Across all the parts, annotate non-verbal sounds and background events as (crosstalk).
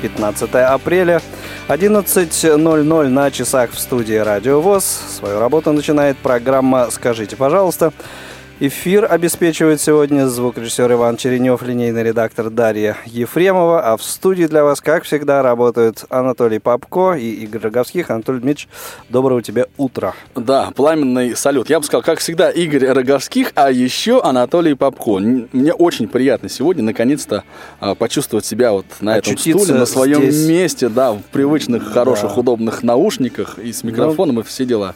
15 апреля, 11.00 на часах в студии Радио ВОЗ. Свою работу начинает программа «Скажите, пожалуйста». Эфир обеспечивает сегодня звукорежиссер Иван Черенев, линейный редактор Дарья Ефремова. А в студии для вас, как всегда, работают Анатолий Попко и Игорь Роговских. Анатолий Дмитриевич, доброго тебе утра. Да, пламенный салют. Я бы сказал, как всегда, Игорь Роговских, а еще Анатолий Попко. Мне очень приятно сегодня, наконец-то, а, почувствовать себя вот на этом стуле, на своем здесь. месте, да, в привычных, хороших, да. удобных наушниках и с микрофоном ну, и все дела.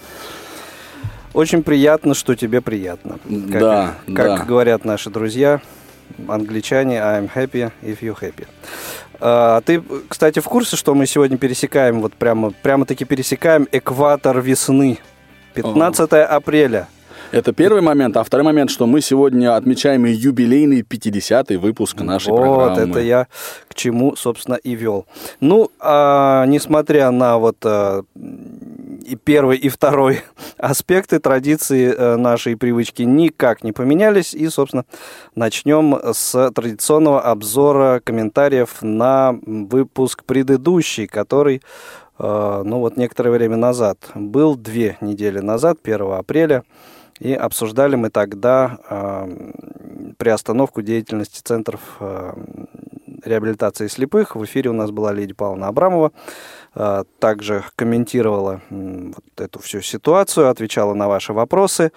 Очень приятно, что тебе приятно. Как, да, как да. говорят наши друзья, англичане, I'm happy if you happy. А, ты, кстати, в курсе, что мы сегодня пересекаем, вот прямо, прямо-таки пересекаем экватор весны. 15 О. апреля. Это первый момент. А второй момент, что мы сегодня отмечаем юбилейный 50-й выпуск нашей вот, программы. Вот, это я к чему, собственно, и вел. Ну, а, несмотря на вот а, и первый, и второй (laughs) аспекты традиции э, нашей привычки никак не поменялись. И, собственно, начнем с традиционного обзора комментариев на выпуск предыдущий, который э, ну вот некоторое время назад был, две недели назад, 1 апреля. И обсуждали мы тогда э, приостановку деятельности центров э, реабилитации слепых. В эфире у нас была Лидия Павловна Абрамова. Э, также комментировала вот эту всю ситуацию, отвечала на ваши вопросы.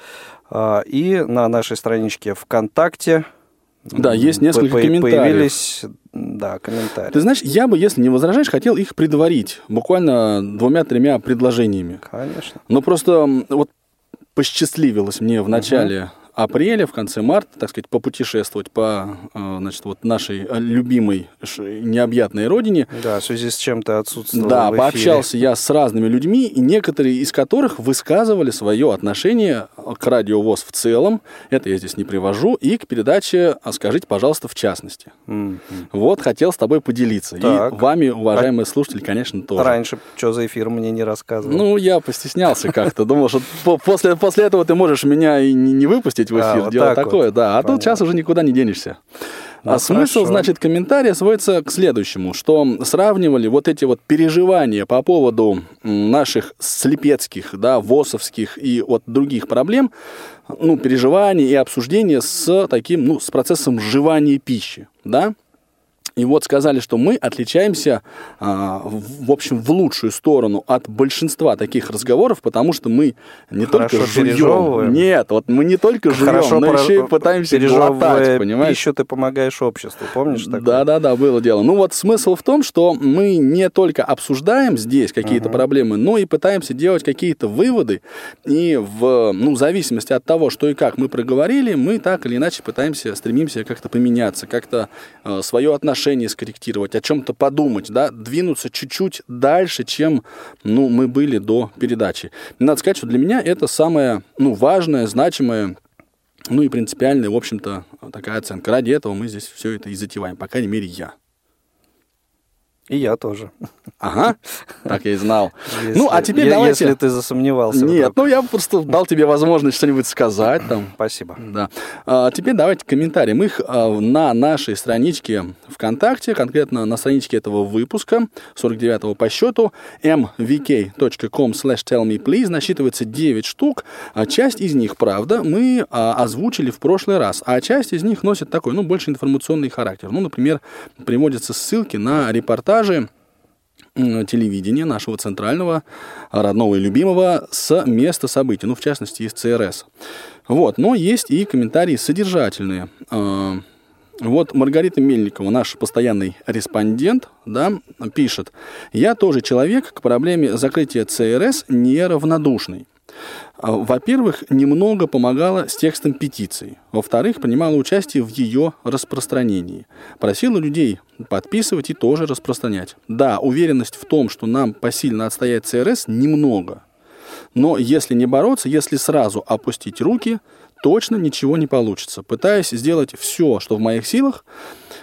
Э, и на нашей страничке ВКонтакте да, есть несколько по- комментариев. Появились, да, комментарии. Ты знаешь, я бы, если не возражаешь, хотел их предварить буквально двумя-тремя предложениями. Конечно. Но просто вот посчастливилось мне в начале апреля, в конце марта, так сказать, попутешествовать по э, значит, вот нашей э, любимой необъятной родине. Да, в связи с чем то отсутствовал Да, пообщался я с разными людьми, и некоторые из которых высказывали свое отношение к радио ВОЗ в целом, это я здесь не привожу, и к передаче а «Скажите, пожалуйста, в частности». Mm-hmm. Вот, хотел с тобой поделиться. Так. И вами, уважаемые а... слушатели, конечно, тоже. Раньше что за эфир мне не рассказывал? Ну, я постеснялся как-то. Думал, что после, после этого ты можешь меня и не выпустить выходить в эфир, а, вот делать так такое, вот. да. А Понятно. тут сейчас уже никуда не денешься. Ну, а смысл, значит, комментария сводится к следующему, что сравнивали вот эти вот переживания по поводу наших слепецких, да, ВОСовских и вот других проблем, ну, переживаний и обсуждения с таким, ну, с процессом сживания пищи, да, и вот сказали, что мы отличаемся, а, в общем, в лучшую сторону от большинства таких разговоров, потому что мы не Хорошо только жуем. Нет, вот мы не только жуем, но еще и пытаемся глотать, понимаешь? пищу ты помогаешь обществу, помнишь такое? Да-да-да, было дело. Ну вот смысл в том, что мы не только обсуждаем здесь какие-то uh-huh. проблемы, но и пытаемся делать какие-то выводы. И в ну, зависимости от того, что и как мы проговорили, мы так или иначе пытаемся, стремимся как-то поменяться, как-то э, свое отношение отношение скорректировать, о чем-то подумать, да, двинуться чуть-чуть дальше, чем, ну, мы были до передачи. Надо сказать, что для меня это самое, ну, важное, значимое ну и принципиальная, в общем-то, такая оценка. Ради этого мы здесь все это и затеваем, по крайней мере, я. И я тоже. Ага, (laughs) так я и знал. Если, ну, а теперь я, давайте... Если ты засомневался. Нет, ну я просто дал тебе возможность что-нибудь сказать там. (clears throat) Спасибо. Да. А, теперь давайте комментарии. Мы их а, на нашей страничке ВКонтакте, конкретно на страничке этого выпуска, 49-го по счету, mvk.com slash tellmeplease, насчитывается 9 штук. А часть из них, правда, мы а, озвучили в прошлый раз, а часть из них носит такой, ну, больше информационный характер. Ну, например, приводятся ссылки на репортаж репортажи телевидения нашего центрального, родного и любимого с места событий, ну, в частности, из ЦРС. Вот, но есть и комментарии содержательные. А, вот Маргарита Мельникова, наш постоянный респондент, да, пишет, «Я тоже человек к проблеме закрытия ЦРС неравнодушный. А, во-первых, немного помогала с текстом петиции. Во-вторых, принимала участие в ее распространении. Просила людей подписывать и тоже распространять. Да, уверенность в том, что нам посильно отстоять ЦРС, немного. Но если не бороться, если сразу опустить руки, точно ничего не получится. Пытаясь сделать все, что в моих силах,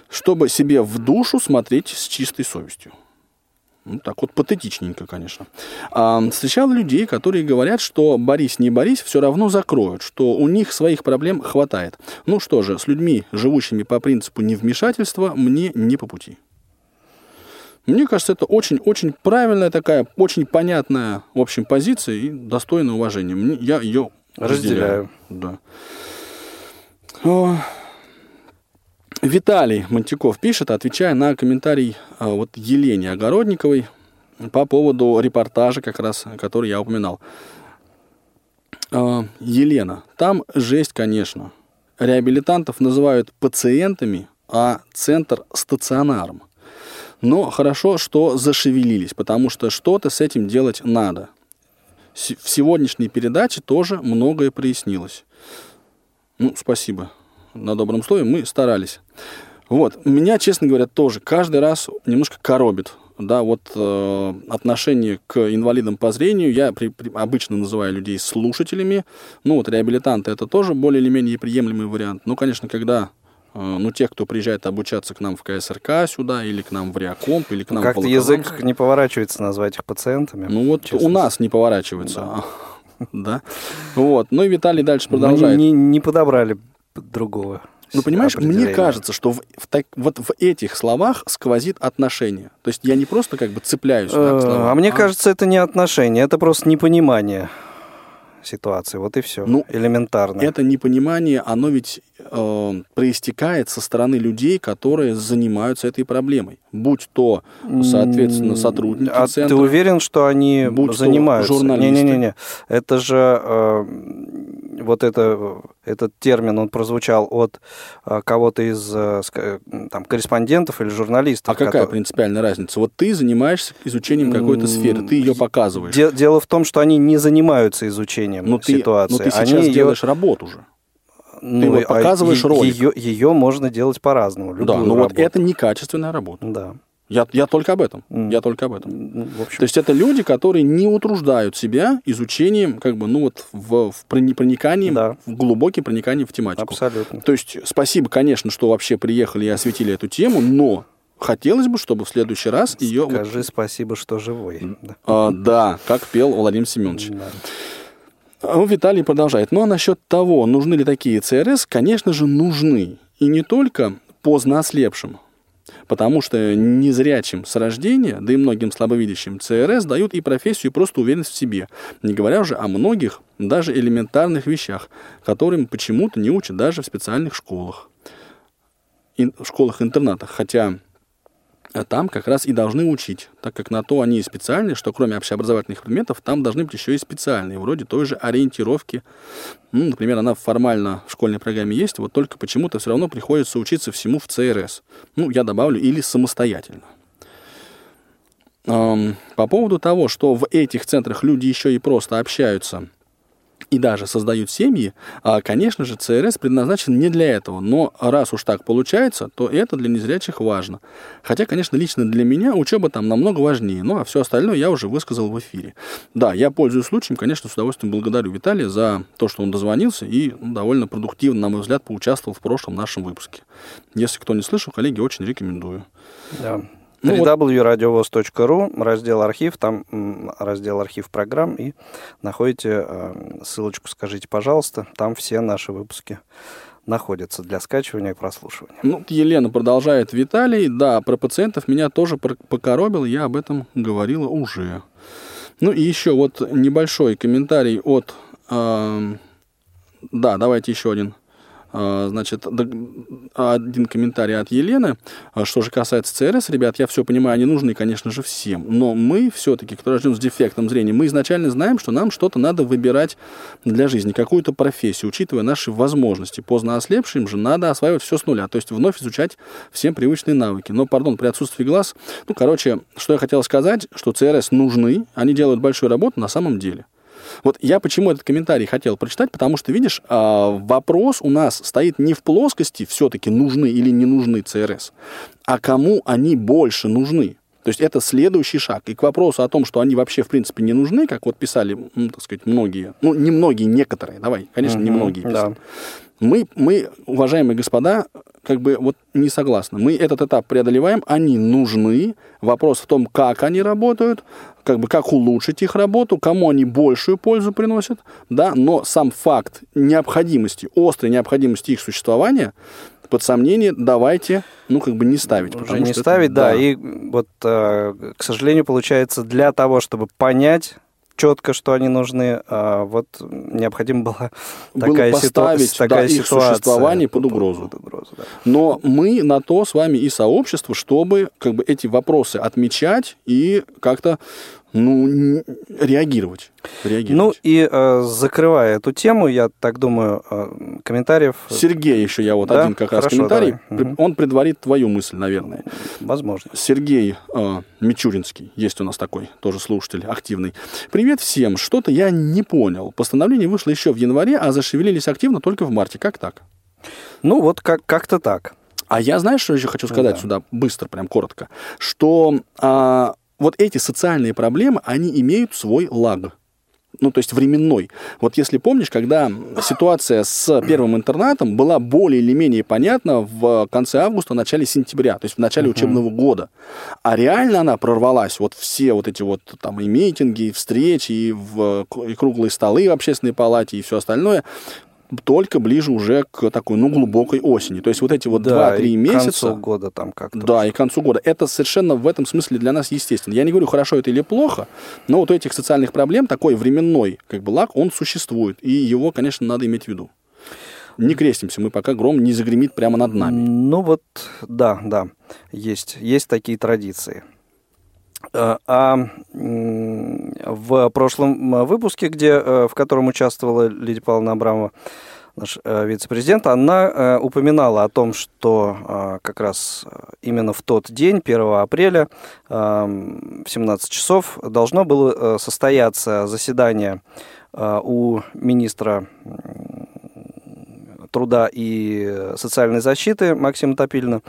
чтобы себе в душу смотреть с чистой совестью. Ну, так вот патетичненько, конечно. А, встречал людей, которые говорят, что борись, не борись, все равно закроют, что у них своих проблем хватает. Ну что же, с людьми, живущими по принципу невмешательства, мне не по пути. Мне кажется, это очень-очень правильная такая, очень понятная, в общем, позиция и достойная уважения. Я ее разделяю. разделяю. Да. Виталий Монтяков пишет, отвечая на комментарий а, вот Елене Огородниковой по поводу репортажа, как раз, который я упоминал. А, Елена, там жесть, конечно. Реабилитантов называют пациентами, а центр стационаром. Но хорошо, что зашевелились, потому что что-то с этим делать надо. В сегодняшней передаче тоже многое прояснилось. Ну, спасибо на добром слове, мы старались. Вот, меня, честно говоря, тоже каждый раз немножко коробит. Да, вот э, отношение к инвалидам по зрению, я при, при, обычно называю людей слушателями. Ну, вот реабилитанты это тоже более или менее приемлемый вариант. Ну, конечно, когда э, ну, те, кто приезжает обучаться к нам в КСРК сюда, или к нам в Реакомп, или к нам Как-то язык не поворачивается назвать их пациентами. Ну, вот у нас не поворачивается. Да. (laughs) да. Вот. Ну и Виталий дальше продолжает. Не, не, не подобрали другого. Ну, понимаешь, мне кажется, что в, в так, вот в этих словах сквозит отношение. То есть я не просто как бы цепляюсь да, к словам, А мне а... кажется, это не отношение, это просто непонимание ситуации. Вот и все. Ну, элементарно. Это непонимание, оно ведь э, проистекает со стороны людей, которые занимаются этой проблемой. Будь то, соответственно, сотрудники а центра. Ты уверен, что они будь занимаются? журналисты. Не-не-не. Это же э, вот это, этот термин, он прозвучал от э, кого-то из э, там, корреспондентов или журналистов. А какая которые... принципиальная разница? Вот ты занимаешься изучением какой-то сферы, ты ее показываешь. Дело в том, что они не занимаются изучением но ситуации. но ты сейчас они делаешь ее... работу уже. Ну, ты вот а показываешь а ролик. Ее, ее можно делать по-разному. Да, но работу. вот это некачественная работа. Да. Я, я только об этом. Mm. Я только об этом. Mm, в общем. То есть это люди, которые не утруждают себя изучением, как бы, ну вот, в, в прониканием, да. в глубоким прониканием в тематику. Абсолютно. То есть спасибо, конечно, что вообще приехали и осветили эту тему, но хотелось бы, чтобы в следующий раз ее... Скажи спасибо, что живой. А, да, как пел Владимир Семенович. Да. А Виталий продолжает. Ну а насчет того, нужны ли такие ЦРС, конечно же, нужны. И не только поздно ослепшим, Потому что незрячим с рождения, да и многим слабовидящим ЦРС дают и профессию, и просто уверенность в себе. Не говоря уже о многих, даже элементарных вещах, которым почему-то не учат даже в специальных школах. в школах-интернатах. Хотя там как раз и должны учить, так как на то они и специальные, что кроме общеобразовательных предметов, там должны быть еще и специальные, вроде той же ориентировки. Ну, например, она формально в школьной программе есть, вот только почему-то все равно приходится учиться всему в ЦРС. Ну, я добавлю, или самостоятельно. По поводу того, что в этих центрах люди еще и просто общаются и даже создают семьи, а, конечно же, ЦРС предназначен не для этого. Но раз уж так получается, то это для незрячих важно. Хотя, конечно, лично для меня учеба там намного важнее. Ну, а все остальное я уже высказал в эфире. Да, я пользуюсь случаем, конечно, с удовольствием благодарю Виталия за то, что он дозвонился и ну, довольно продуктивно, на мой взгляд, поучаствовал в прошлом нашем выпуске. Если кто не слышал, коллеги, очень рекомендую. Да. Ну, www.radiovoz.ru, раздел архив, там раздел архив программ, и находите э, ссылочку «Скажите, пожалуйста», там все наши выпуски находятся для скачивания и прослушивания. Ну, Елена продолжает. Виталий, да, про пациентов меня тоже покоробил, я об этом говорила уже. Ну и еще вот небольшой комментарий от... Э, да, давайте еще один значит, один комментарий от Елены. А, что же касается ЦРС, ребят, я все понимаю, они нужны, конечно же, всем. Но мы все-таки, кто рожден с дефектом зрения, мы изначально знаем, что нам что-то надо выбирать для жизни, какую-то профессию, учитывая наши возможности. Поздно ослепшим же надо осваивать все с нуля, то есть вновь изучать всем привычные навыки. Но, пардон, при отсутствии глаз, ну, короче, что я хотел сказать, что ЦРС нужны, они делают большую работу на самом деле. Вот я почему этот комментарий хотел прочитать, потому что, видишь, а, вопрос у нас стоит не в плоскости все-таки нужны или не нужны ЦРС, а кому они больше нужны. То есть это следующий шаг. И к вопросу о том, что они вообще, в принципе, не нужны, как вот писали, ну, так сказать, многие, ну, не многие, некоторые, давай, конечно, угу, не многие писали. Да. Мы, мы, уважаемые господа, как бы вот не согласны. Мы этот этап преодолеваем, они нужны. Вопрос в том, как они работают, как бы как улучшить их работу, кому они большую пользу приносят, да, но сам факт необходимости, острой необходимости их существования под сомнение давайте, ну, как бы не ставить. Уже не ставить, это, да. да. И вот, э, к сожалению, получается, для того, чтобы понять четко, что они нужны. А вот необходимо было такая, поставить, ситу... такая да, ситуация. их существование под угрозу. Под угрозу да. Но мы на то с вами и сообщество, чтобы как бы эти вопросы отмечать и как-то ну, реагировать. реагировать. Ну и э, закрывая эту тему, я так думаю, э, комментариев... Сергей еще я вот да? один как Хорошо, раз комментарий. Давай. Он предварит твою мысль, наверное. Возможно. Сергей э, Мичуринский, есть у нас такой, тоже слушатель активный. Привет всем. Что-то я не понял. Постановление вышло еще в январе, а зашевелились активно только в марте. Как так? Ну вот как- как-то так. А я, знаешь, что еще хочу сказать да. сюда, быстро, прям коротко, что а, вот эти социальные проблемы, они имеют свой лаг. Ну, то есть временной. Вот если помнишь, когда ситуация с первым интернатом была более или менее понятна в конце августа, начале сентября, то есть в начале uh-huh. учебного года. А реально она прорвалась. Вот все вот эти вот там и митинги, и встречи, и, в, и круглые столы в общественной палате, и все остальное только ближе уже к такой, ну, глубокой осени. То есть вот эти вот да, 2-3 месяца... концу года там как-то. Да, и к концу года. Это совершенно в этом смысле для нас естественно. Я не говорю, хорошо это или плохо, но вот у этих социальных проблем такой временной как бы лак, он существует. И его, конечно, надо иметь в виду. Не крестимся мы, пока гром не загремит прямо над нами. Ну вот, да, да, есть, есть такие традиции. Э, а в прошлом выпуске, где, э, в котором участвовала Лидия Павловна Абрамова, наш э, вице-президент, она упоминала о том, что как раз именно в тот день, 1 апреля, в 17 часов, должно было состояться заседание у министра труда и социальной защиты Максима Топилина, а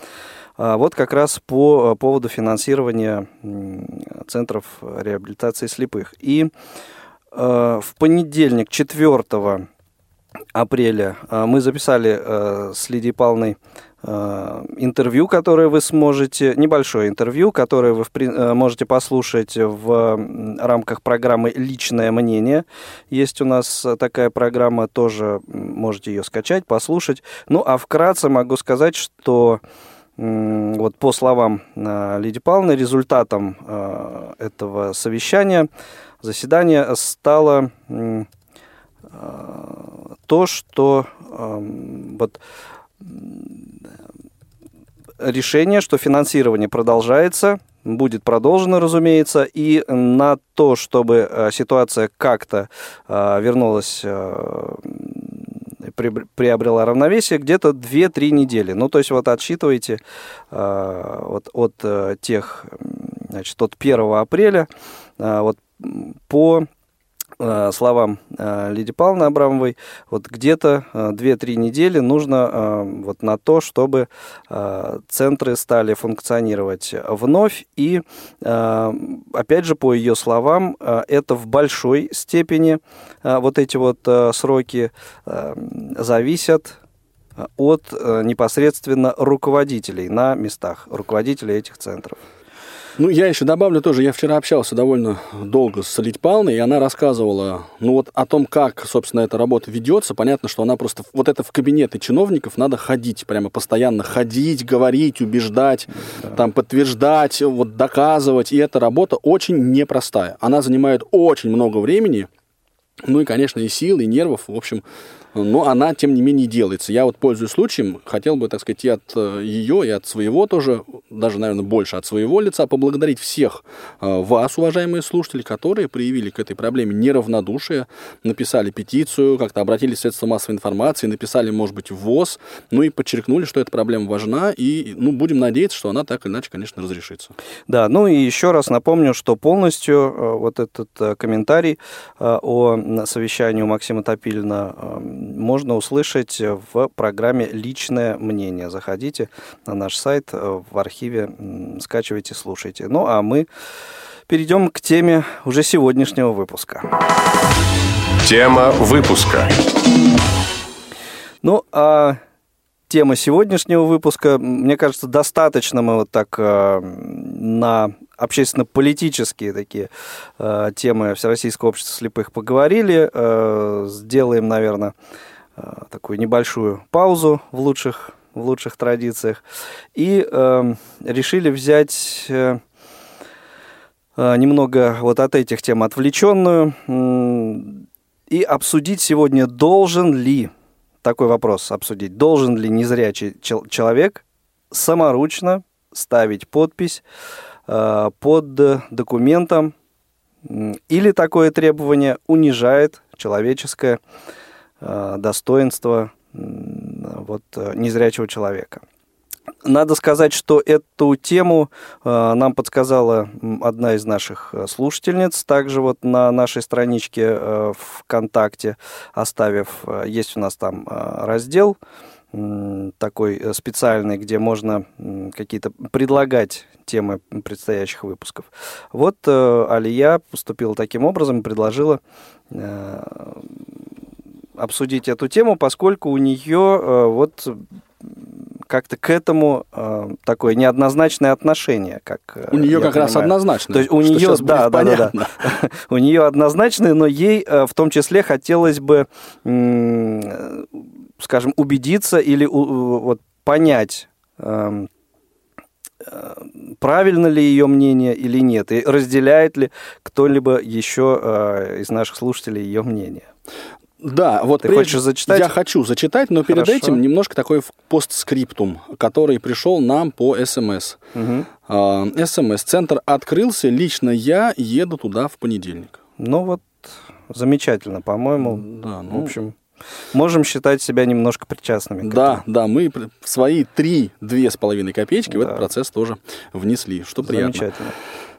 вот как раз по э, поводу финансирования центров реабилитации слепых. И э, в понедельник, 4 апреля, э, мы записали с Лидией Павловной интервью, которое вы сможете, небольшое интервью, которое вы можете послушать в рамках программы «Личное мнение». Есть у нас такая программа, тоже можете ее скачать, послушать. Ну, а вкратце могу сказать, что вот по словам э, Лидии Павловны, результатом э, этого совещания, заседания стало э, то, что вот решение, что финансирование продолжается, будет продолжено, разумеется, и на то, чтобы ситуация как-то вернулась приобрела равновесие где-то 2-3 недели. Ну, то есть вот отсчитывайте э, вот, от э, тех, значит, от 1 апреля э, вот по словам э, Лидии Павловны Абрамовой, вот где-то 2-3 э, недели нужно вот на то, чтобы центры стали функционировать вновь. И, опять же, по ее словам, это в большой степени вот эти вот сроки зависят от непосредственно руководителей на местах, руководителей этих центров. Ну, я еще добавлю тоже, я вчера общался довольно долго с Лидь Павловной, и она рассказывала, ну, вот о том, как, собственно, эта работа ведется. Понятно, что она просто, вот это в кабинеты чиновников надо ходить, прямо постоянно ходить, говорить, убеждать, да. там, подтверждать, вот, доказывать. И эта работа очень непростая. Она занимает очень много времени, ну и, конечно, и сил, и нервов. В общем, но она, тем не менее, делается. Я вот, пользуясь случаем, хотел бы, так сказать, и от э, ее, и от своего тоже, даже, наверное, больше от своего лица, поблагодарить всех э, вас, уважаемые слушатели, которые проявили к этой проблеме неравнодушие, написали петицию, как-то обратились в средства массовой информации, написали, может быть, в ВОЗ, ну и подчеркнули, что эта проблема важна, и, ну, будем надеяться, что она так или иначе, конечно, разрешится. Да, ну и еще раз напомню, что полностью э, вот этот комментарий о совещании у Максима Топилина можно услышать в программе «Личное мнение». Заходите на наш сайт, э, в архиве, скачивайте, слушайте. Ну, а мы перейдем к теме уже сегодняшнего выпуска. Тема выпуска. Ну, а тема сегодняшнего выпуска, мне кажется, достаточно мы вот так э, на общественно-политические такие э, темы Всероссийского общества слепых поговорили. Э, сделаем, наверное, э, такую небольшую паузу в лучших, в лучших традициях. И э, решили взять э, э немного вот от этих тем отвлеченную и обсудить сегодня, должен ли, такой вопрос обсудить, должен ли незрячий человек саморучно ставить подпись под документом или такое требование унижает человеческое э, достоинство вот, незрячего человека. Надо сказать, что эту тему э, нам подсказала одна из наших слушательниц, также вот на нашей страничке э, ВКонтакте, оставив, есть у нас там раздел такой э, специальный, где можно какие-то предлагать темы предстоящих выпусков. Вот э, Алия поступила таким образом и предложила э, обсудить эту тему, поскольку у нее вот как-то к этому э, такое неоднозначное отношение, как у нее как понимаю. раз однозначно. То есть у нее, да, да, да, да, (laughs) у нее однозначное, но ей э, в том числе хотелось бы, э, скажем, убедиться или вот понять. Э, правильно ли ее мнение или нет, и разделяет ли кто-либо еще э, из наших слушателей ее мнение. Да, вот Ты хочешь зачитать? Я хочу зачитать, но Хорошо. перед этим немножко такой постскриптум, который пришел нам по СМС. Угу. СМС. Центр открылся, лично я еду туда в понедельник. Ну вот, замечательно, по-моему. Да, ну... В общем, можем считать себя немножко причастными. да, да, мы свои три, две с половиной копеечки да. в этот процесс тоже внесли, что приятно. Замечательно.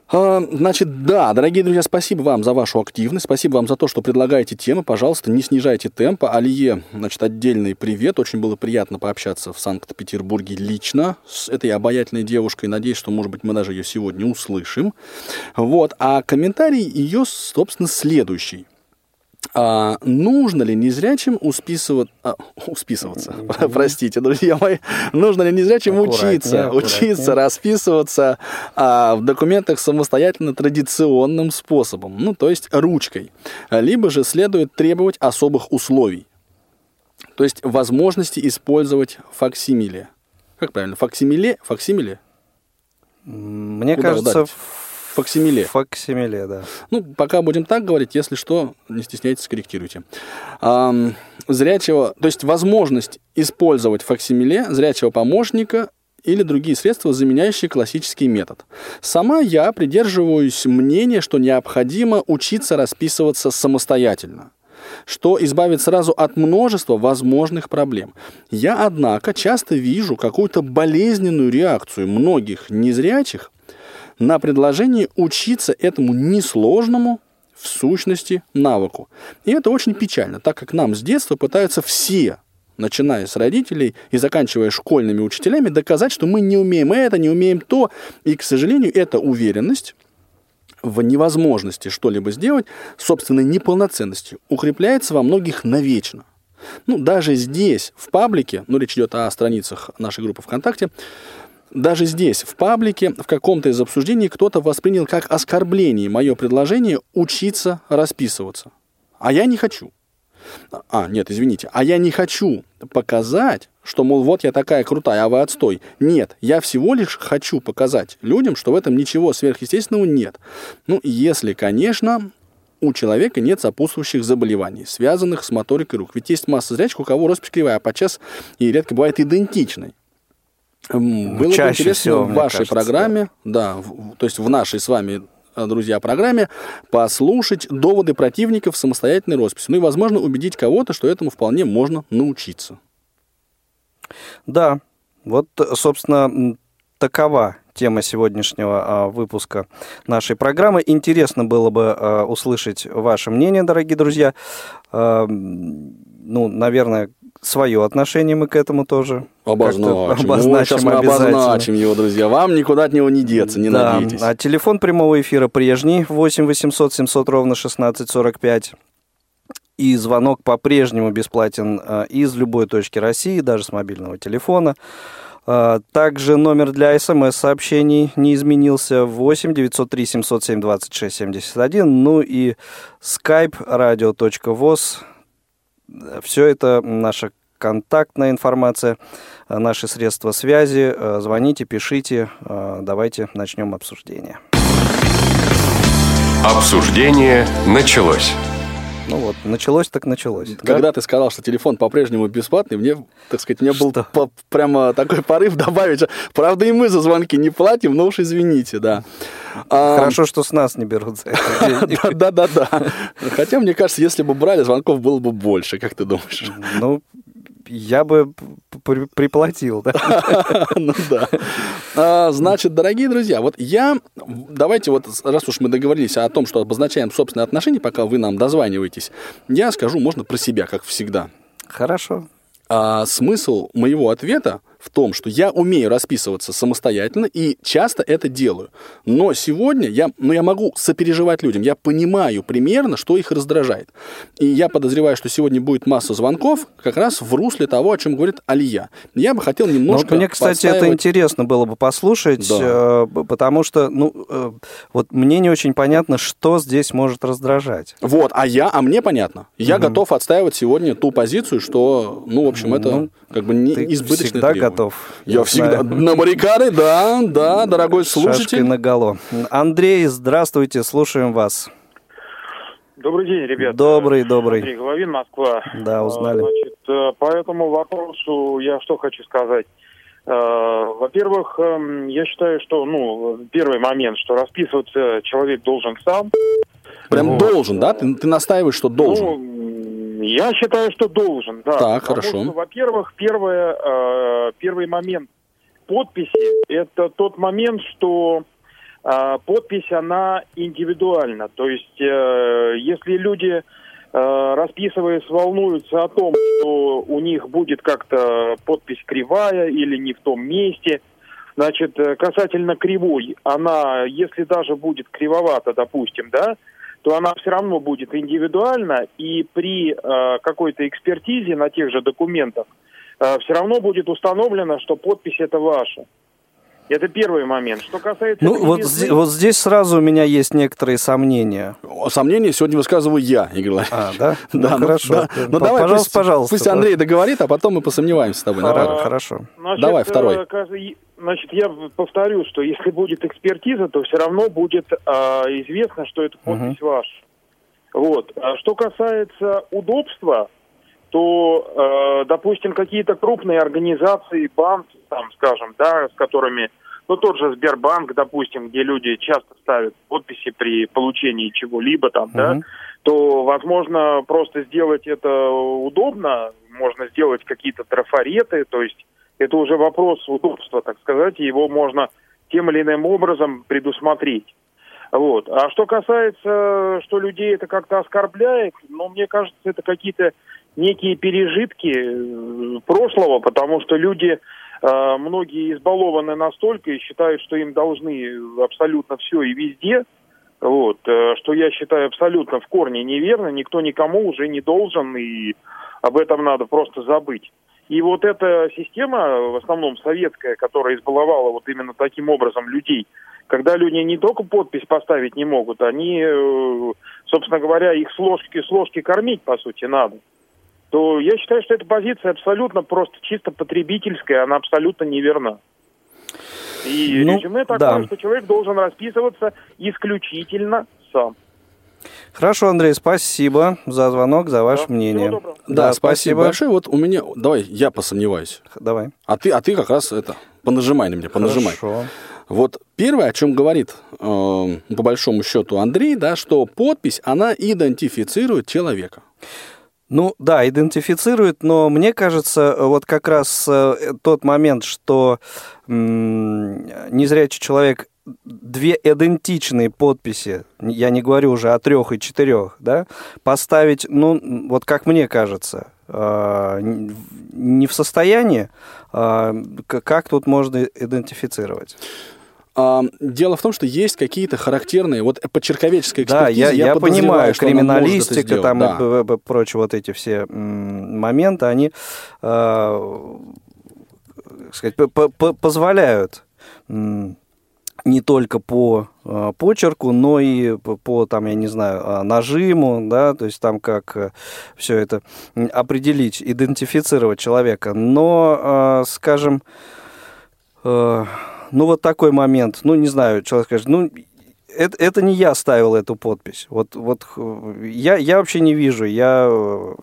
А, значит, да, дорогие друзья, спасибо вам за вашу активность, спасибо вам за то, что предлагаете темы. Пожалуйста, не снижайте темпа. Алие, значит, отдельный привет. Очень было приятно пообщаться в Санкт-Петербурге лично с этой обаятельной девушкой. Надеюсь, что, может быть, мы даже ее сегодня услышим. Вот. А комментарий ее, собственно, следующий. А, нужно ли незрячим усписывать, а, усписываться, mm-hmm. простите, друзья мои, нужно ли незрячим учиться, учиться расписываться а, в документах самостоятельно традиционным способом, ну, то есть ручкой, либо же следует требовать особых условий, то есть возможности использовать факсимиле. Как правильно? Факсимиле? Факсимиле? Мне Куда кажется, ударить? Факсимиле. Факсимиле, да. Ну, пока будем так говорить, если что, не стесняйтесь, скорректируйте. А, зрячего, то есть возможность использовать факсимиле зрячего помощника или другие средства, заменяющие классический метод. Сама я придерживаюсь мнения, что необходимо учиться расписываться самостоятельно что избавит сразу от множества возможных проблем. Я, однако, часто вижу какую-то болезненную реакцию многих незрячих на предложение учиться этому несложному в сущности навыку. И это очень печально, так как нам с детства пытаются все начиная с родителей и заканчивая школьными учителями, доказать, что мы не умеем это, не умеем то. И, к сожалению, эта уверенность в невозможности что-либо сделать, собственной неполноценностью, укрепляется во многих навечно. Ну, даже здесь, в паблике, ну, речь идет о страницах нашей группы ВКонтакте, даже здесь, в паблике, в каком-то из обсуждений кто-то воспринял как оскорбление мое предложение учиться расписываться. А я не хочу. А, нет, извините. А я не хочу показать, что, мол, вот я такая крутая, а вы отстой. Нет, я всего лишь хочу показать людям, что в этом ничего сверхъестественного нет. Ну, если, конечно, у человека нет сопутствующих заболеваний, связанных с моторикой рук. Ведь есть масса зрячих, у кого роспись кривая, а подчас и редко бывает идентичной. Было Чаще бы интересно всего, в вашей кажется, программе, да, да в, то есть в нашей с вами э, друзья, программе послушать доводы противников самостоятельной росписи. Ну и, возможно, убедить кого-то, что этому вполне можно научиться. Да, вот, собственно, такова тема сегодняшнего а, выпуска нашей программы. Интересно было бы а, услышать ваше мнение, дорогие друзья. А, ну, наверное, свое отношение мы к этому тоже обозначим. обозначим ну, мы обозначим его, друзья. Вам никуда от него не деться, не да. надейтесь. А телефон прямого эфира прежний 8 800 700 ровно 16 45. И звонок по-прежнему бесплатен из любой точки России, даже с мобильного телефона. А, также номер для смс-сообщений не изменился 8 903 707 26 71. Ну и skype radio.voz. Все это наша контактная информация, наши средства связи. Звоните, пишите. Давайте начнем обсуждение. Обсуждение началось. Ну вот, началось так началось. Когда да? ты сказал, что телефон по-прежнему бесплатный, мне, так сказать, мне был по прямо такой порыв добавить. Правда, и мы за звонки не платим, но уж извините, да. А, Хорошо, что с нас не берут за это (laughs) Да-да-да. Хотя, мне кажется, если бы брали, звонков было бы больше, как ты думаешь? Ну, я бы приплатил, да? (laughs) Ну да. А, значит, дорогие друзья, вот я, давайте вот, раз уж мы договорились о том, что обозначаем собственные отношения, пока вы нам дозваниваетесь, я скажу, можно про себя, как всегда. Хорошо. А смысл моего ответа в том, что я умею расписываться самостоятельно и часто это делаю. Но сегодня я, ну, я могу сопереживать людям, я понимаю примерно, что их раздражает. И я подозреваю, что сегодня будет масса звонков как раз в русле того, о чем говорит Алия. Я бы хотел немножко... Ну, мне, кстати, подстаивать... это интересно было бы послушать, да. Э, потому что, ну, э, вот мне не очень понятно, что здесь может раздражать. Вот, а я, а мне понятно. Я угу. готов отстаивать сегодня ту позицию, что, ну, в общем, это ну, как бы не избыточный требование готов. Я, я всегда... Знаю. На баррикады, да, да, дорогой слушатель. на наголо. Андрей, здравствуйте, слушаем вас. Добрый день, ребята. Добрый, добрый. Андрей Головин, Москва. Да, узнали. Значит, э, по этому вопросу я что хочу сказать. Э, во-первых, эм, я считаю, что, ну, первый момент, что расписываться человек должен сам. Прям вот. должен, да? Ты, ты настаиваешь, что должен? Ну, я считаю, что должен, да. Так, хорошо. Что, во-первых, первое, э, первый момент подписи – это тот момент, что э, подпись, она индивидуальна. То есть, э, если люди, э, расписываясь, волнуются о том, что у них будет как-то подпись кривая или не в том месте – Значит, э, касательно кривой, она, если даже будет кривовата, допустим, да, то она все равно будет индивидуальна, и при э, какой-то экспертизе на тех же документах э, все равно будет установлено, что подпись это ваша. Это первый момент. Что касается... Ну, вот, здесь, вот здесь сразу у меня есть некоторые сомнения. Сомнения сегодня высказываю я, Игорь Владимирович. А, да? (laughs) да, ну, хорошо. Да. Ну, давай, пожалуйста, пусть, пожалуйста. Пусть Андрей договорит, а потом мы посомневаемся с тобой. А, хорошо. Значит, давай, второй. Э, значит, я повторю, что если будет экспертиза, то все равно будет э, известно, что это подпись угу. ваша. Вот. А что касается удобства, то, э, допустим, какие-то крупные организации, банки, там, скажем, да, с которыми, ну, тот же Сбербанк, допустим, где люди часто ставят подписи при получении чего-либо там, mm-hmm. да, то, возможно, просто сделать это удобно, можно сделать какие-то трафареты, то есть это уже вопрос удобства, так сказать, и его можно тем или иным образом предусмотреть. Вот. А что касается, что людей это как-то оскорбляет, ну, мне кажется, это какие-то некие пережитки э, прошлого, потому что люди, э, многие избалованы настолько и считают, что им должны абсолютно все и везде, вот, э, что я считаю абсолютно в корне неверно, никто никому уже не должен, и об этом надо просто забыть. И вот эта система, в основном советская, которая избаловала вот именно таким образом людей, когда люди не только подпись поставить не могут, они, собственно говоря, их с ложки, с ложки кормить, по сути, надо, то я считаю, что эта позиция абсолютно просто чисто потребительская, она абсолютно неверна. И ну, резюме такое, да. что человек должен расписываться исключительно сам. Хорошо, Андрей, спасибо за звонок, за ваше да, мнение. Да, да, спасибо. спасибо большое. Вот у меня, давай, я посомневаюсь. Давай. А ты, а ты как раз это, понажимай на меня, понажимай. Хорошо. Вот первое, о чем говорит э, по большому счету Андрей, да, что подпись, она идентифицирует человека. Ну да, идентифицирует, но мне кажется, вот как раз э, тот момент, что незрячий человек две идентичные подписи, я не говорю уже о трех и четырех, да, поставить, ну, вот как мне кажется, а, не в состоянии, а, как тут можно идентифицировать? Дело в том, что есть какие-то характерные, вот по черковеческой экспертизе, да, я, я, я понимаю, криминалистика там да. и прочие вот эти все моменты, они, э, сказать, позволяют не только по э, почерку, но и по, по, там, я не знаю, а, нажиму, да, то есть там как э, все это определить, идентифицировать человека. Но, э, скажем, ну вот такой момент, ну не знаю, человек скажет, ну это, это не я ставил эту подпись. Вот, вот я, я вообще не вижу, я э,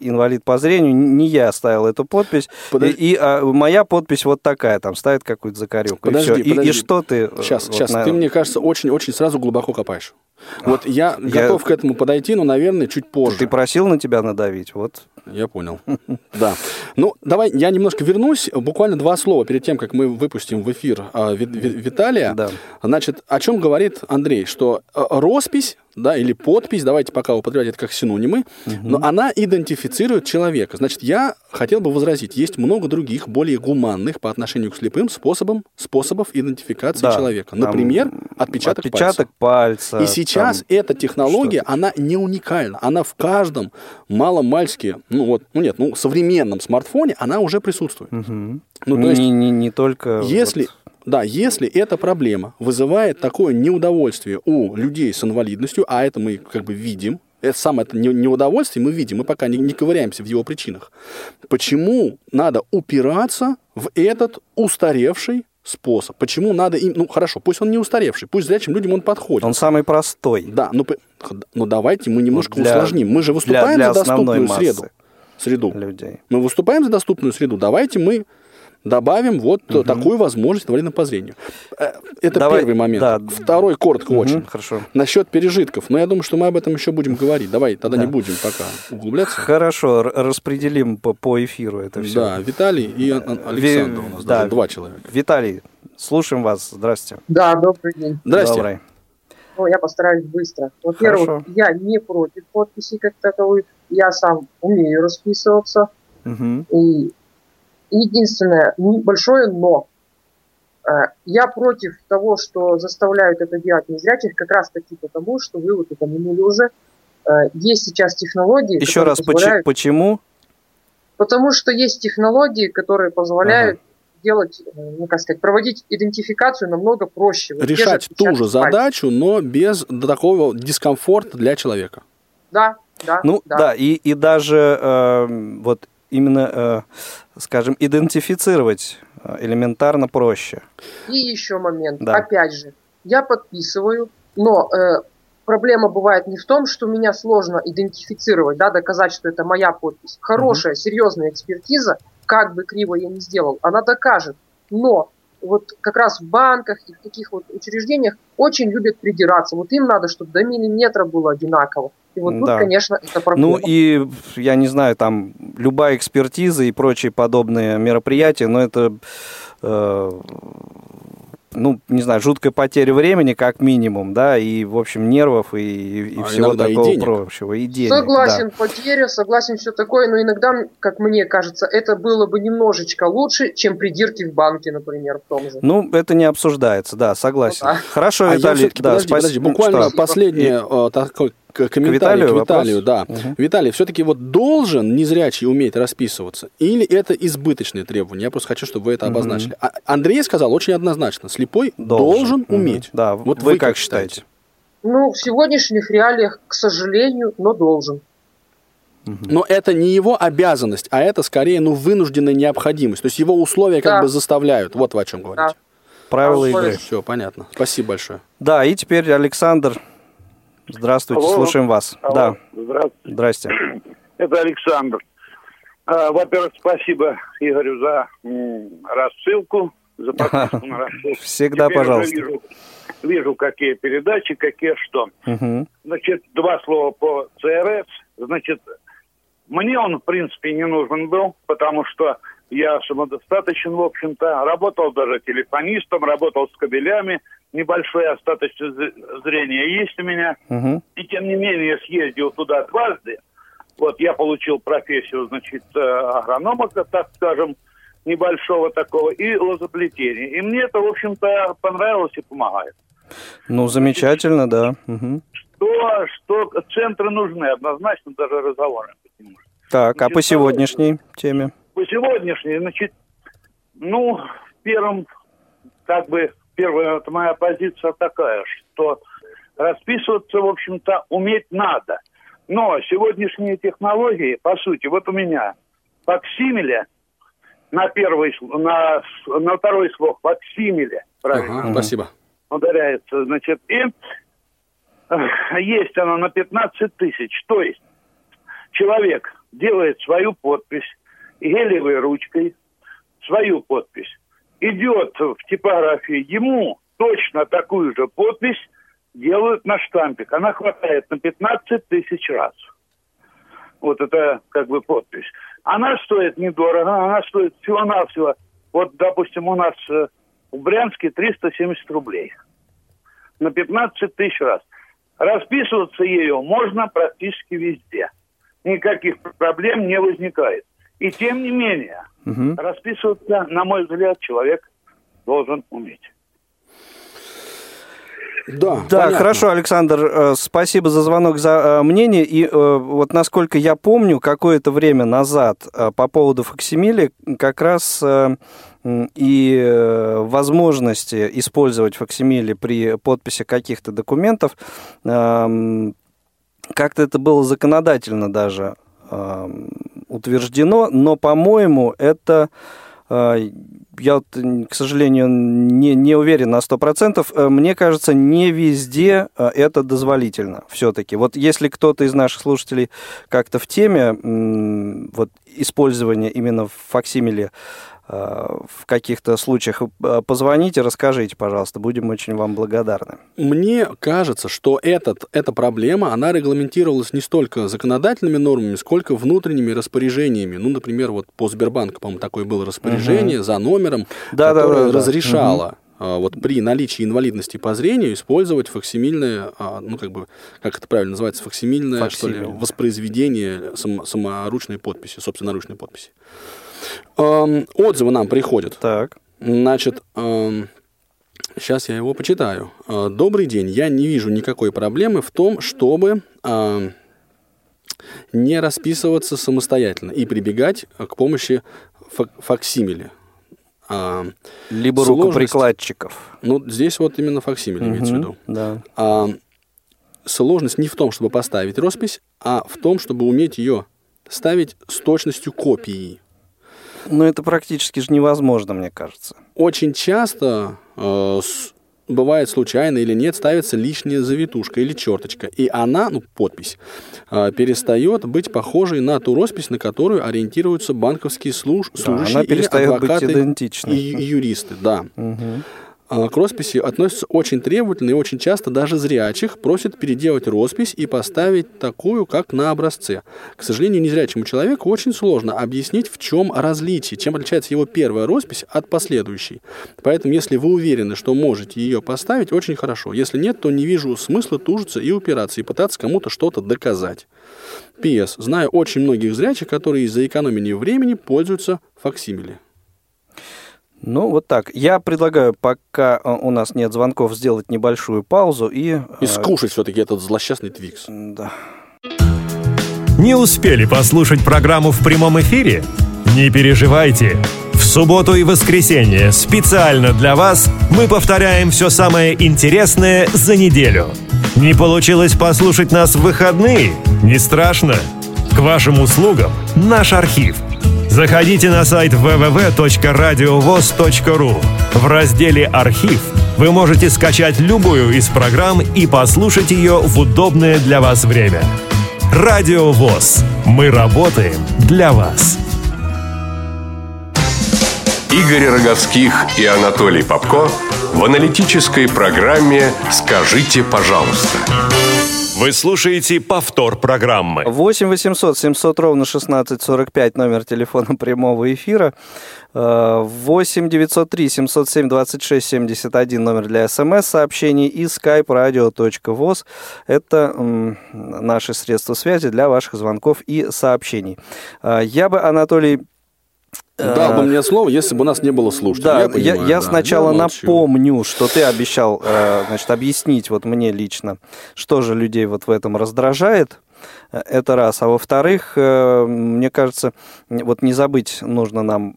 инвалид по зрению, не я ставил эту подпись. Подожди. И, и а, моя подпись вот такая, там ставит какую-то закорюку. Подожди, и, подожди. И, и что ты... Сейчас, вот, сейчас, на... ты, мне кажется, очень-очень сразу глубоко копаешь. Вот я, я готов к этому подойти, но, наверное, чуть позже. Ты просил на тебя надавить, вот. Я понял. (laughs) Да. Ну, давай я немножко вернусь. Буквально два слова перед тем, как мы выпустим в эфир э, Виталия. Да. Значит, о чем говорит Андрей? Что э, роспись да, или подпись, давайте пока употреблять это как синонимы, угу. но она идентифицирует человека. Значит, я хотел бы возразить, есть много других, более гуманных по отношению к слепым способам, способов идентификации да, человека. Например, отпечаток, отпечаток пальца. пальца. И сейчас эта технология, она не уникальна. Она в каждом маломальски, ну вот, ну нет, ну современном смартфоне она уже присутствует. Угу. Ну, то есть, не, не, не только... Если... Вот да, если эта проблема вызывает такое неудовольствие у людей с инвалидностью, а это мы как бы видим, это самое это неудовольствие мы видим, мы пока не, не ковыряемся в его причинах. Почему надо упираться в этот устаревший способ? Почему надо им... Ну, хорошо, пусть он не устаревший, пусть зрячим людям он подходит. Он самый простой. Да, но, но давайте мы немножко для, усложним. Мы же выступаем для, для за доступную среду. Среду. Людей. Мы выступаем за доступную среду. Давайте мы добавим вот угу. такую возможность инвалидам по зрению. Э, это Давай, первый момент. Да. Второй коротко угу, очень. Хорошо. Насчет пережитков. Но я думаю, что мы об этом еще будем говорить. Давай, тогда да. не будем пока углубляться. Хорошо, распределим по, по эфиру это все. Да, Виталий и Александр у нас да. два человека. Виталий, слушаем вас. Здравствуйте. Да, добрый день. Здрасте. Добрый. Ну, я постараюсь быстро. Во-первых, я не против подписи как таковых. Я сам умею расписываться. Угу. И единственное небольшое но. Э, я против того, что заставляют это делать незрячих, как раз таки потому, что вы вот упомянули уже. Э, есть сейчас технологии... Еще раз, позволяют... почему? Потому что есть технологии, которые позволяют ага. делать, э, ну как сказать, проводить идентификацию намного проще. Вот Решать ту же задачу, но без такого дискомфорта для человека. Да, да. Ну да, да и, и даже э, вот именно, э, скажем, идентифицировать э, элементарно проще. И еще момент. Да. Опять же, я подписываю, но э, проблема бывает не в том, что меня сложно идентифицировать, да, доказать, что это моя подпись. Хорошая, угу. серьезная экспертиза, как бы криво я ни сделал, она докажет. Но вот как раз в банках и в таких вот учреждениях очень любят придираться. Вот им надо, чтобы до миллиметра было одинаково. И вот тут, да. конечно, это проблема. Ну и, я не знаю, там любая экспертиза и прочие подобные мероприятия, но это э, ну, не знаю, жуткая потеря времени, как минимум, да, и, в общем, нервов и, и а всего такого и прочего. И денег, согласен, да. потеря, согласен, все такое, но иногда, как мне кажется, это было бы немножечко лучше, чем придирки в банке, например, в том же. Ну, это не обсуждается, да, согласен. Ну, да. Хорошо, а Виталий, да, подожди, спасибо. подожди, буквально что? последнее э, такой к комментарию к Виталию, к Виталию да. Угу. Виталий, все-таки вот должен незрячий уметь расписываться или это избыточные требования? Я просто хочу, чтобы вы это угу. обозначили. А Андрей сказал очень однозначно, слепой должен, должен угу. уметь. Да, вот вы, вы как считаете? Ну, в сегодняшних реалиях, к сожалению, но должен. Но это не его обязанность, а это скорее ну, вынужденная необходимость. То есть его условия да. как бы заставляют. Вот вы о чем говорите. Да. Правила игры. Все, понятно. Спасибо большое. Да, и теперь Александр Здравствуйте, Алло. слушаем вас. Алло. Да. Здравствуйте. Здрасте. (clears throat) Это Александр. А, во-первых, спасибо Игорю за рассылку, за (laughs) подписку на рассылку. Всегда, Теперь пожалуйста. Вижу, вижу, какие передачи, какие что. Угу. Значит, два слова по ЦРС. Значит, мне он, в принципе, не нужен был, потому что я самодостаточен, в общем-то. Работал даже телефонистом, работал с кабелями. Небольшое остаточное зрение есть у меня. Угу. И тем не менее съездил туда дважды. Вот я получил профессию, значит, э, агронома, так скажем, небольшого такого, и лозоплетения. И мне это, в общем-то, понравилось и помогает. Ну, замечательно, да. Угу. Что, что центры нужны, однозначно даже разговоры. Так, значит, а по сегодняшней теме? По сегодняшней, значит, ну, первым, как бы, первая вот моя позиция такая, что расписываться, в общем-то, уметь надо. Но сегодняшние технологии, по сути, вот у меня факсимиле на первый, на, на второй слог факсимиле, правильно? Ага, спасибо. Ударяется, значит, и есть оно на 15 тысяч. То есть человек делает свою подпись гелевой ручкой, свою подпись, идет в типографию, ему точно такую же подпись делают на штампик. Она хватает на 15 тысяч раз. Вот это как бы подпись. Она стоит недорого, она стоит всего-навсего, вот, допустим, у нас э, в Брянске 370 рублей. На 15 тысяч раз. Расписываться ею можно практически везде. Никаких проблем не возникает. И тем не менее, угу. расписываться, на мой взгляд, человек должен уметь. Да, да понятно. хорошо, Александр, э, спасибо за звонок, за э, мнение. И э, вот насколько я помню, какое-то время назад по поводу факсимили как раз и возможности использовать факсимили при подписи каких-то документов, как-то это было законодательно даже утверждено, но, по-моему, это а, я, к сожалению, не, не уверен на 100%. Э, мне кажется, не везде э, это дозволительно все-таки. Вот если кто-то из наших слушателей как-то в теме вот, использования именно в факсимиле Э, в каких-то случаях э, позвоните, расскажите, пожалуйста, будем очень вам благодарны. Мне кажется, что этот, эта проблема, она регламентировалась не столько законодательными нормами, сколько внутренними распоряжениями. Ну, например, вот по Сбербанку, по-моему, такое было распоряжение угу. за номером, да, которое да, да, разрешало угу вот при наличии инвалидности по зрению использовать факсимильное, ну, как бы, как это правильно называется, факсимильное, что ли, воспроизведение само, саморучной подписи, собственноручной подписи. Эм, отзывы нам приходят. Так. Значит, эм, сейчас я его почитаю. Э, Добрый день. Я не вижу никакой проблемы в том, чтобы э, не расписываться самостоятельно и прибегать к помощи фак факсимили. А, Либо рукоприкладчиков. Ну, здесь вот именно факсимили угу, имеется в виду. Да. А, сложность не в том, чтобы поставить роспись, а в том, чтобы уметь ее ставить с точностью копии. Но это практически же невозможно, мне кажется. Очень часто э, с, бывает случайно или нет, ставится лишняя завитушка или черточка. И она, ну, подпись, э, перестает быть похожей на ту роспись, на которую ориентируются банковские служ... да, служащие она перестает или адвокаты быть идентичной. и юристы. Да. Угу. А, к росписи относятся очень требовательно и очень часто даже зрячих просят переделать роспись и поставить такую, как на образце. К сожалению, незрячему человеку очень сложно объяснить, в чем различие, чем отличается его первая роспись от последующей. Поэтому, если вы уверены, что можете ее поставить, очень хорошо. Если нет, то не вижу смысла тужиться и упираться, и пытаться кому-то что-то доказать. П.С. Знаю очень многих зрячих, которые из-за экономии времени пользуются факсимили. Ну, вот так. Я предлагаю, пока э, у нас нет звонков, сделать небольшую паузу и... И э, скушать все-таки этот злосчастный Твикс. Да. Не успели послушать программу в прямом эфире? Не переживайте. В субботу и воскресенье специально для вас мы повторяем все самое интересное за неделю. Не получилось послушать нас в выходные? Не страшно. К вашим услугам наш архив – Заходите на сайт www.radiovoz.ru в разделе «Архив» Вы можете скачать любую из программ и послушать ее в удобное для вас время. Радио ВОЗ. Мы работаем для вас. Игорь Роговских и Анатолий Попко в аналитической программе «Скажите, пожалуйста». Вы слушаете повтор программы. 8 800 700 ровно 1645 номер телефона прямого эфира. 8 903 707 26 71 номер для смс-сообщений и skype radio.voz. Это наши средства связи для ваших звонков и сообщений. Э, я бы, Анатолий, Дал бы мне слово, если бы у нас не было слушателей. Да, я, понимаю, я, я да, сначала я напомню, что ты обещал, э, значит, объяснить вот мне лично, что же людей вот в этом раздражает. Это раз. А во-вторых, э, мне кажется, вот не забыть нужно нам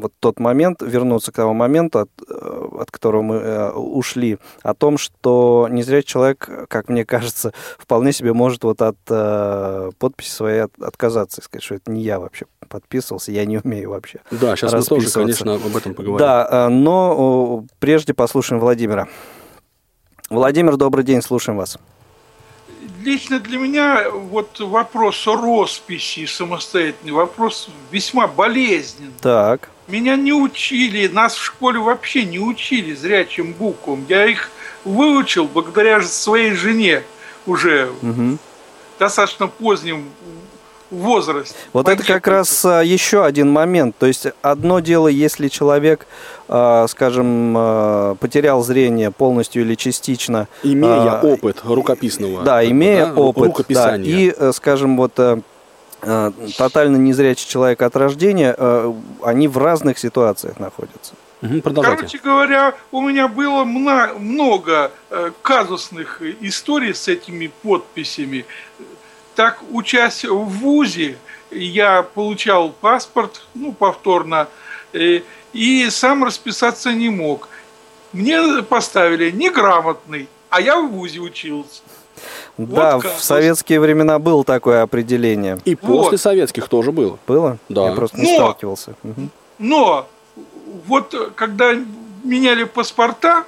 вот тот момент, вернуться к тому моменту, от, э, от которого мы э, ушли, о том, что не зря человек, как мне кажется, вполне себе может вот от подписи своей отказаться и сказать, что это не я вообще подписывался, я не умею вообще Да, сейчас мы тоже, конечно, об этом поговорим. Да, но прежде послушаем Владимира. Владимир, добрый день, слушаем вас лично для меня вот вопрос о росписи самостоятельный вопрос весьма болезненный. Так. Меня не учили, нас в школе вообще не учили зрячим буквам. Я их выучил благодаря своей жене уже угу. достаточно поздним возрасте. Вот это как раз а, еще один момент. То есть одно дело, если человек, а, скажем, а, потерял зрение полностью или частично. Имея опыт рукописного. Да, имея да, опыт. Да, и, э, скажем, вот э, э, тотально незрячий человек от рождения, они в разных ситуациях находятся. Угу, Короче говоря, у меня было много казусных историй с этими подписями. Так, учась в ВУЗе, я получал паспорт, ну, повторно, и, э, и сам расписаться не мог. Мне поставили неграмотный, а я в ВУЗе учился. Да, вот в советские времена было такое определение. И вот. после советских тоже было. Было? Да. Я просто не но, сталкивался. Но вот когда меняли паспорта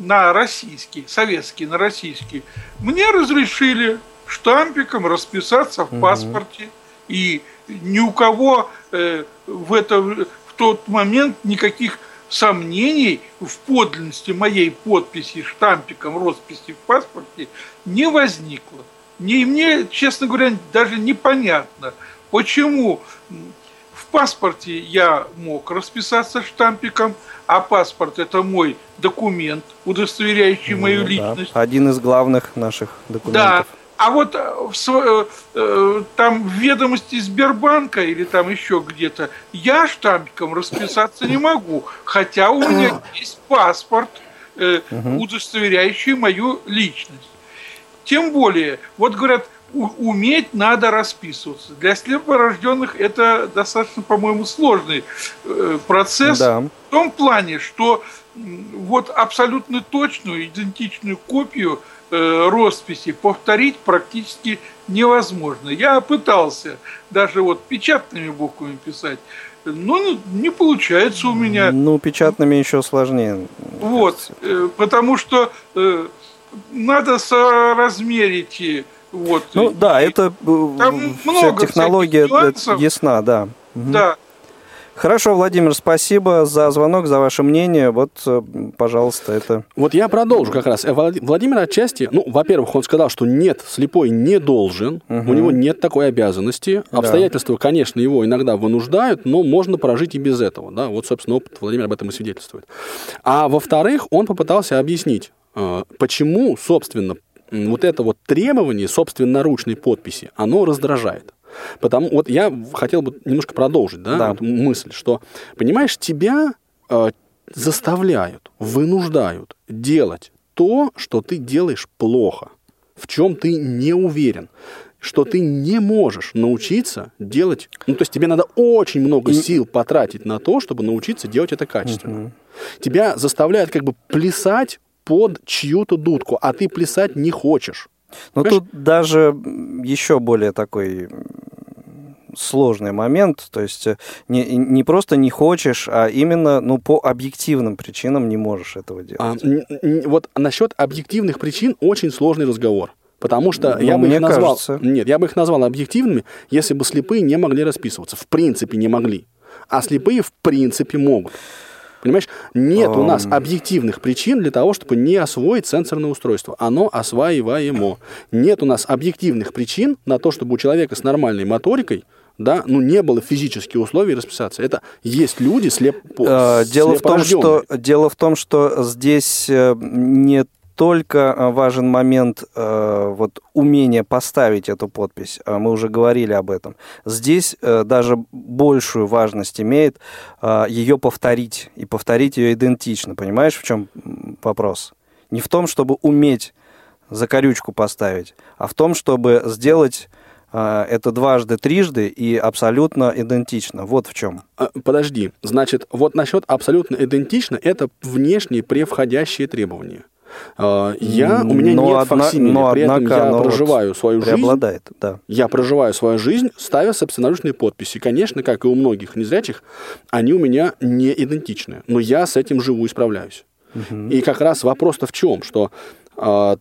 на российские, советские на российские, мне разрешили штампиком расписаться в паспорте. И ни у кого э, в, это, в тот момент никаких сомнений в подлинности моей подписи штампиком росписи в паспорте не возникло. И мне, честно говоря, даже непонятно, почему в паспорте я мог расписаться штампиком, а паспорт это мой документ, удостоверяющий ну, мою да. личность. Один из главных наших документов. Да, а вот э, в, э, э, там в ведомости Сбербанка или там еще где-то я штампиком расписаться не могу, хотя у меня есть паспорт, удостоверяющий мою личность. Тем более, вот говорят, уметь надо расписываться. Для слепорожденных это достаточно, по-моему, сложный процесс да. в том плане, что вот абсолютно точную, идентичную копию росписи повторить практически невозможно. Я пытался даже вот печатными буквами писать, но ну, не получается у меня. Ну, печатными еще сложнее. Вот, кажется. Э, потому что э, надо соразмерить вот. Ну да, это Там много технология ясна, да. Да. Хорошо, Владимир, спасибо за звонок, за ваше мнение. Вот, э, пожалуйста, это... Вот я продолжу как раз. Э, Владимир отчасти, ну, во-первых, он сказал, что нет, слепой не должен, угу. у него нет такой обязанности. Да. Обстоятельства, конечно, его иногда вынуждают, но можно прожить и без этого. Да? Вот, собственно, опыт Владимира об этом и свидетельствует. А во-вторых, он попытался объяснить, э, почему, собственно, вот это вот требование собственноручной подписи, оно раздражает. Потому вот я хотел бы немножко продолжить, да, да. Вот мысль, что, понимаешь, тебя э, заставляют, вынуждают делать то, что ты делаешь плохо, в чем ты не уверен что ты не можешь научиться делать, ну то есть тебе надо очень много сил потратить на то, чтобы научиться делать это качественно. Угу. Тебя заставляют как бы плясать под чью-то дудку, а ты плясать не хочешь. Ну тут даже еще более такой сложный момент, то есть не, не просто не хочешь, а именно ну, по объективным причинам не можешь этого делать. А, вот насчет объективных причин очень сложный разговор. Потому что ну, я бы их назвал... Кажется... Нет, я бы их назвал объективными, если бы слепые не могли расписываться. В принципе, не могли. А слепые в принципе могут. Понимаешь, нет um... у нас объективных причин для того, чтобы не освоить сенсорное устройство. Оно осваиваемо. Нет у нас объективных причин на то, чтобы у человека с нормальной моторикой да, ну не было физических условий расписаться. Это есть люди слеп... Э, дело в том, что дело в том, что здесь э, нет только э, важен момент э, вот умения поставить эту подпись. А мы уже говорили об этом. Здесь э, даже большую важность имеет э, ее повторить и повторить ее идентично. Понимаешь, в чем вопрос? Не в том, чтобы уметь закорючку поставить, а в том, чтобы сделать это дважды, трижды и абсолютно идентично. Вот в чем. А, подожди, значит, вот насчет абсолютно идентично это внешние превходящие требования. А, я, у меня но нет одна, факсимили, но при однако, этом я проживаю вот свою преобладает, жизнь. Да. Я проживаю свою жизнь, ставя собственноручные подписи. Конечно, как и у многих незрячих, они у меня не идентичны. Но я с этим живу и справляюсь. Угу. И как раз вопрос-то в чем, что э,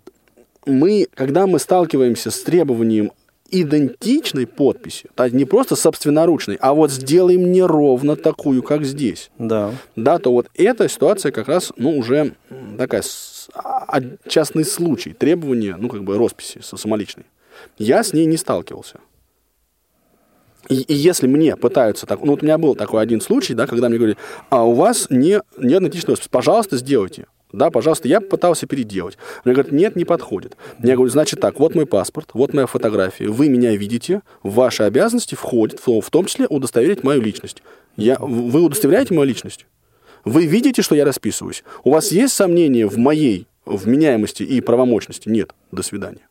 мы, когда мы сталкиваемся с требованием идентичной подписи, то не просто собственноручной, а вот сделай мне ровно такую, как здесь. Да. Да, то вот эта ситуация как раз, ну, уже такая а, частный случай, требования, ну, как бы росписи самоличной. Я с ней не сталкивался. И, и если мне пытаются так, ну вот у меня был такой один случай, да, когда мне говорили, а у вас не, не однотичный роспись, пожалуйста, сделайте. Да, пожалуйста, я пытался переделать. Мне говорят, нет, не подходит. Я говорю, значит так, вот мой паспорт, вот моя фотография, вы меня видите, в ваши обязанности входит в том числе удостоверить мою личность. Я, вы удостоверяете мою личность? Вы видите, что я расписываюсь? У вас есть сомнения в моей вменяемости и правомочности? Нет. До свидания.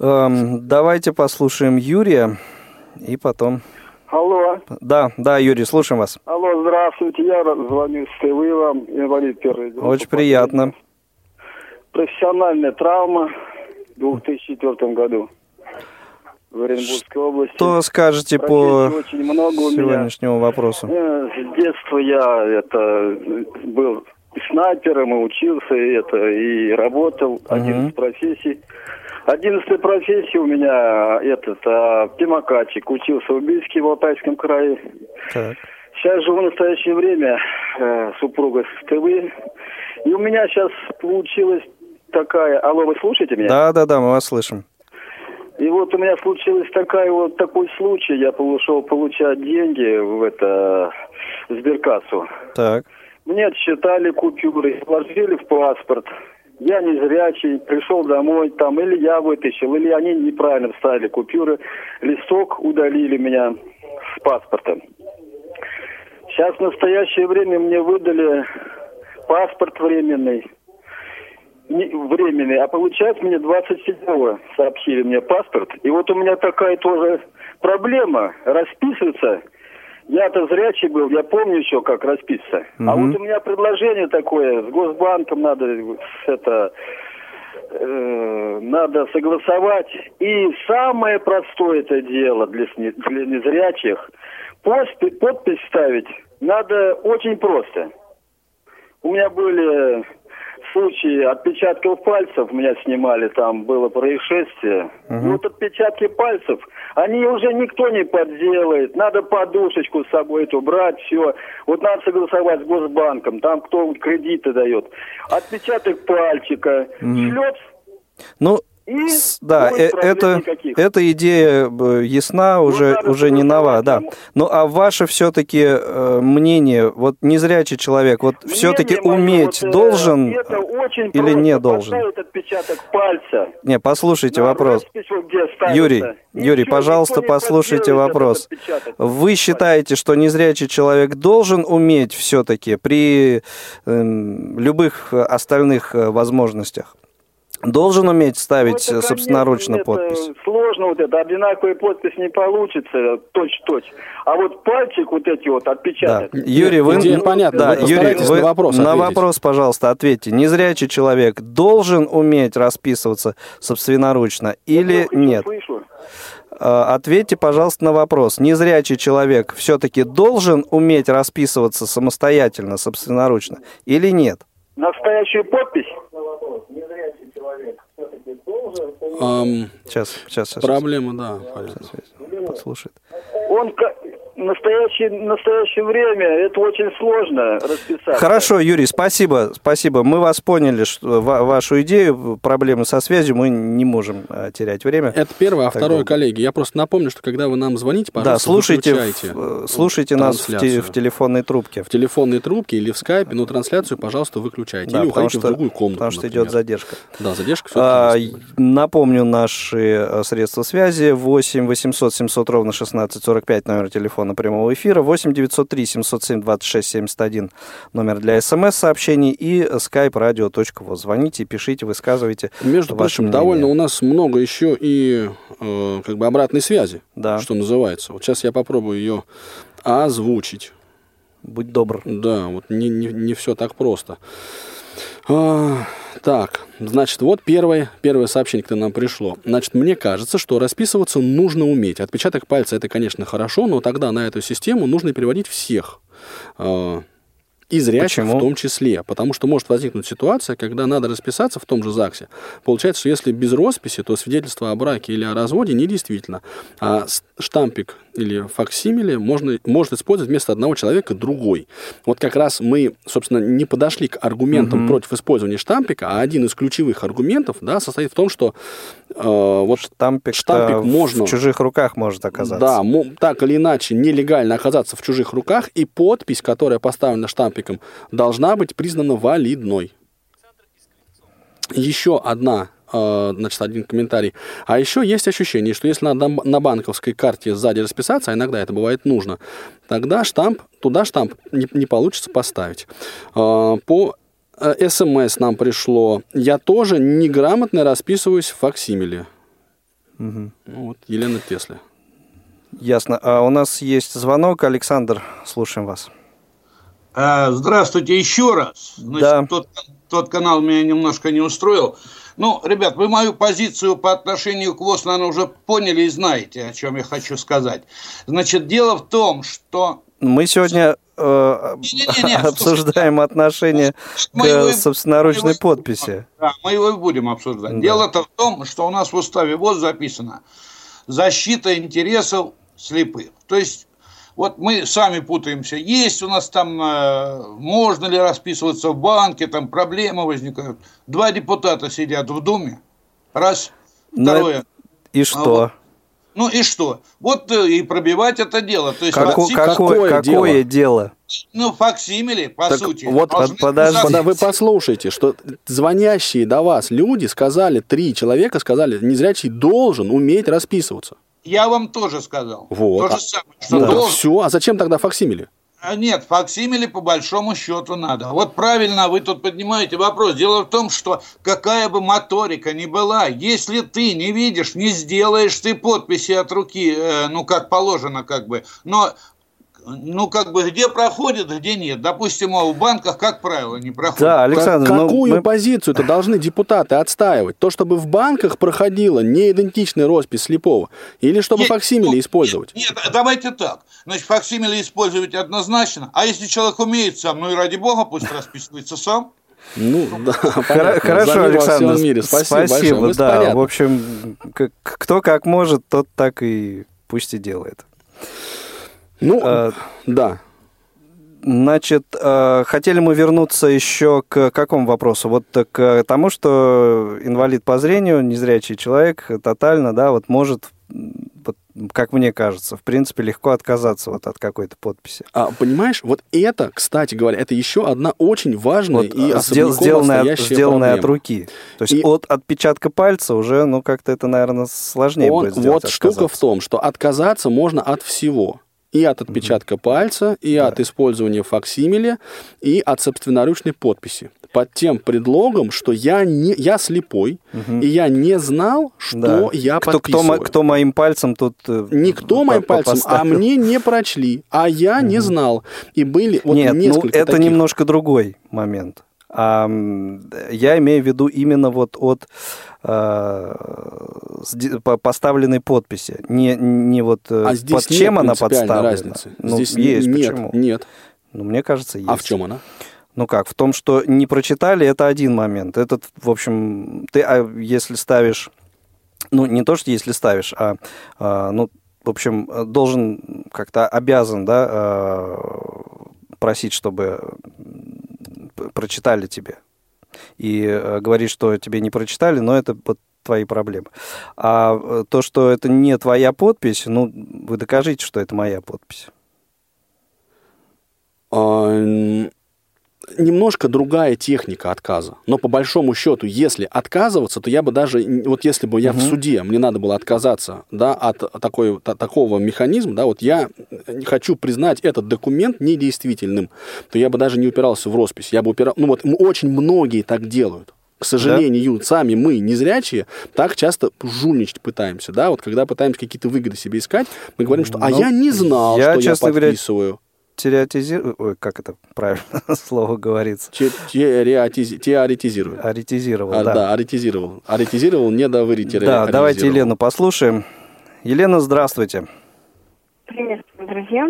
Эм, давайте послушаем Юрия и потом... Алло. Да, да, Юрий, слушаем вас. Алло, здравствуйте, я звоню с ТВ вам, инвалид первой группы. Очень приятно. Профессиональная травма в 2004 году в Оренбургской области. Что скажете по очень много сегодняшнему вопросу? Э, с детства я это был снайпером и учился, и это и работал, uh-huh. 11 профессий. Одиннадцатая профессия у меня этот а, пимокатчик, учился в Бийске в Алтайском крае. Так. Сейчас живу в настоящее время э, супруга с ТВ. И у меня сейчас получилась такая... Алло, вы слушаете меня? Да, да, да, мы вас слышим. И вот у меня случилась такая вот такой случай. Я пошел получать деньги в это сберкассу. Так. Мне отсчитали купюры, вложили в паспорт. Я не зрячий, пришел домой, там или я вытащил, или они неправильно вставили купюры. Листок удалили меня с паспорта. Сейчас в настоящее время мне выдали паспорт временный временный, а получается мне 27-го сообщили мне паспорт. И вот у меня такая тоже проблема расписываться. Я-то зрячий был, я помню еще, как расписаться. Угу. А вот у меня предложение такое, с Госбанком надо это э, надо согласовать. И самое простое это дело для, для незрячих, подпись, подпись ставить надо очень просто. У меня были случае отпечатков пальцев меня снимали, там было происшествие. Угу. вот отпечатки пальцев, они уже никто не подделает. Надо подушечку с собой эту брать, все. Вот надо согласовать с Госбанком, там кто кредиты дает. Отпечаток пальчика, угу. шлеп. Ну, и да, э, это, эта идея э, ясна, ну, уже, уже не нова, да. Ну, а ваше все-таки э, мнение, вот незрячий человек, вот все-таки уметь вот, должен или не должен? отпечаток пальца. Не, послушайте вопрос. Юрий, Юрий, пожалуйста, послушайте вопрос. Вы считаете, что незрячий человек должен уметь все-таки при э, любых остальных возможностях? Должен уметь ставить ну, это, собственноручно конечно, подпись. Сложно вот это, одинаковая подпись не получится, точь-точь. А вот пальчик вот эти вот отпечаток. Да. Юрий, вы... Идея понятно. Да, вы Юрий, вы на вопрос, на вопрос, пожалуйста, ответьте. Незрячий человек должен уметь расписываться собственноручно или Я нет? Слышу. Ответьте, пожалуйста, на вопрос. Незрячий человек все-таки должен уметь расписываться самостоятельно, собственноручно, или нет? Настоящую подпись? Um, сейчас, сейчас, сейчас. Проблема, да. Сейчас, послушает. Он, в настоящее, настоящее время это очень сложно расписать. Хорошо, Юрий, спасибо, спасибо. Мы вас поняли, что вашу идею, проблемы со связью, мы не можем а, терять время. Это первое, а так второе, коллеги, я просто напомню, что когда вы нам звоните, пожалуйста, да, слушайте, в, слушайте нас в, те, в телефонной трубке. В телефонной трубке или в скайпе, но трансляцию, пожалуйста, выключайте. Да, или уходите что, в другую комнату, Потому что например. идет задержка. Да, задержка. А, напомню наши э, средства связи. 8 800 700 ровно 1645 номер телефона прямого эфира. 8 903 707 26 71 номер для смс-сообщений и skype radio.voz. Звоните, пишите, высказывайте. Между прочим, мнение. довольно у нас много еще и э, как бы обратной связи, да. что называется. Вот сейчас я попробую ее озвучить. Будь добр. Да, вот не, не, не все так просто. А, так, значит, вот первое, первое сообщение, которое нам пришло. Значит, мне кажется, что расписываться нужно уметь. Отпечаток пальца это, конечно, хорошо, но тогда на эту систему нужно переводить всех. А, и зрячих Почему? в том числе. Потому что может возникнуть ситуация, когда надо расписаться в том же ЗАГСе. Получается, что если без росписи, то свидетельство о браке или о разводе недействительно. А штампик или факсимиле можно, может использовать вместо одного человека другой. Вот как раз мы, собственно, не подошли к аргументам угу. против использования штампика, а один из ключевых аргументов да, состоит в том, что э, вот штампик, штампик можно... в чужих руках может оказаться. Да, так или иначе нелегально оказаться в чужих руках, и подпись, которая поставлена штампиком, должна быть признана валидной. Еще одна значит, один комментарий. А еще есть ощущение, что если надо на банковской карте сзади расписаться, а иногда это бывает нужно, тогда штамп, туда штамп не, не получится поставить. Э, по э, СМС нам пришло. Я тоже неграмотно расписываюсь в факсимиле. Угу. Ну, вот, Елена Тесля. Ясно. А у нас есть звонок. Александр, слушаем вас. Здравствуйте еще раз. Значит, да. тот, тот канал меня немножко не устроил. Ну, ребят, вы мою позицию по отношению к ВОЗ, наверное, уже поняли и знаете, о чем я хочу сказать. Значит, дело в том, что... Мы сегодня э, не, не, не, обсуждаем слушайте, отношение мы к его, собственноручной мы подписи. Да, мы его и будем обсуждать. Да. Дело-то в том, что у нас в уставе ВОЗ записано защита интересов слепых. То есть вот мы сами путаемся. Есть у нас там, э, можно ли расписываться в банке, там проблемы возникают. Два депутата сидят в Думе. Раз. Второе. И что? А вот, ну и что? Вот э, и пробивать это дело. То есть Како, факсим... какое, какое дело? дело? Ну, факсимили, по так сути. Вот под, подожди, вы послушайте, что звонящие до вас люди сказали, три человека сказали, незрячий должен уметь расписываться. Я вам тоже сказал. Вот. То же самое, что да. должен... Все, а зачем тогда факсимили? А нет, факсимили по большому счету надо. Вот правильно вы тут поднимаете вопрос. Дело в том, что какая бы моторика ни была, если ты не видишь, не сделаешь ты подписи от руки, э, ну как положено как бы, но ну, как бы, где проходит, где нет. Допустим, в банках, как правило, не проходит. Да, Александр, как, Какую мы... позицию-то должны депутаты отстаивать? То, чтобы в банках проходила неидентичная роспись слепого? Или чтобы нет, факсимили ну, использовать? Нет, нет, давайте так. Значит, факсимили использовать однозначно. А если человек умеет сам, ну и ради бога, пусть расписывается сам. Ну, да, понятно. Хорошо, Александр, мире. спасибо, спасибо большое. да, в общем, кто как может, тот так и пусть и делает. Ну, а, да. Значит, э, хотели мы вернуться еще к какому вопросу? Вот к тому, что инвалид по зрению, незрячий человек, тотально, да, вот может вот, как мне кажется, в принципе, легко отказаться вот от какой-то подписи. А, понимаешь, вот это, кстати говоря, это еще одна очень важная вот, и сдел, сделанная, сделанная от руки. То есть и от отпечатка пальца уже, ну, как-то это, наверное, сложнее он, будет сделать. Вот штука в том, что отказаться можно от всего и от отпечатка пальца, и да. от использования факсимиля, и от собственноручной подписи. Под тем предлогом, что я, не, я слепой, угу. и я не знал, что да. я кто, подписываю. Кто, кто моим пальцем тут... Э, Никто моим пальцем, а мне не прочли, а я угу. не знал. И были вот Нет, ну, несколько ну это таких... немножко другой момент. А я имею в виду именно вот от э, поставленной подписи. Не, не вот э, а под чем она подставлена. Разницы. Ну, здесь есть. Нет, почему? нет. Ну, мне кажется, есть. А в чем она? Ну как, в том, что не прочитали, это один момент. Этот, в общем, ты, а если ставишь, ну не то, что если ставишь, а, а ну, в общем, должен как-то обязан, да, а, просить, чтобы прочитали тебе. И а, говорить, что тебе не прочитали, но это вот твои проблемы. А то, что это не твоя подпись, ну, вы докажите, что это моя подпись немножко другая техника отказа. Но по большому счету, если отказываться, то я бы даже, вот если бы я угу. в суде, мне надо было отказаться да, от такой, та, такого механизма, да, вот я хочу признать этот документ недействительным, то я бы даже не упирался в роспись. Я бы упирал, ну вот очень многие так делают. К сожалению, да? сами мы, незрячие, так часто жульничать пытаемся, да, вот когда пытаемся какие-то выгоды себе искать, мы говорим, что «а ну, я не знал, я, что я подписываю». Говоря, теоретизирует, ой, как это правильно (laughs) слово говорится? Теоретизирует. Аретизировал, а, да. Да, аретизировал. Аретизировал, не довырить. Да, давайте Елену послушаем. Елена, здравствуйте. Приветствую, друзья.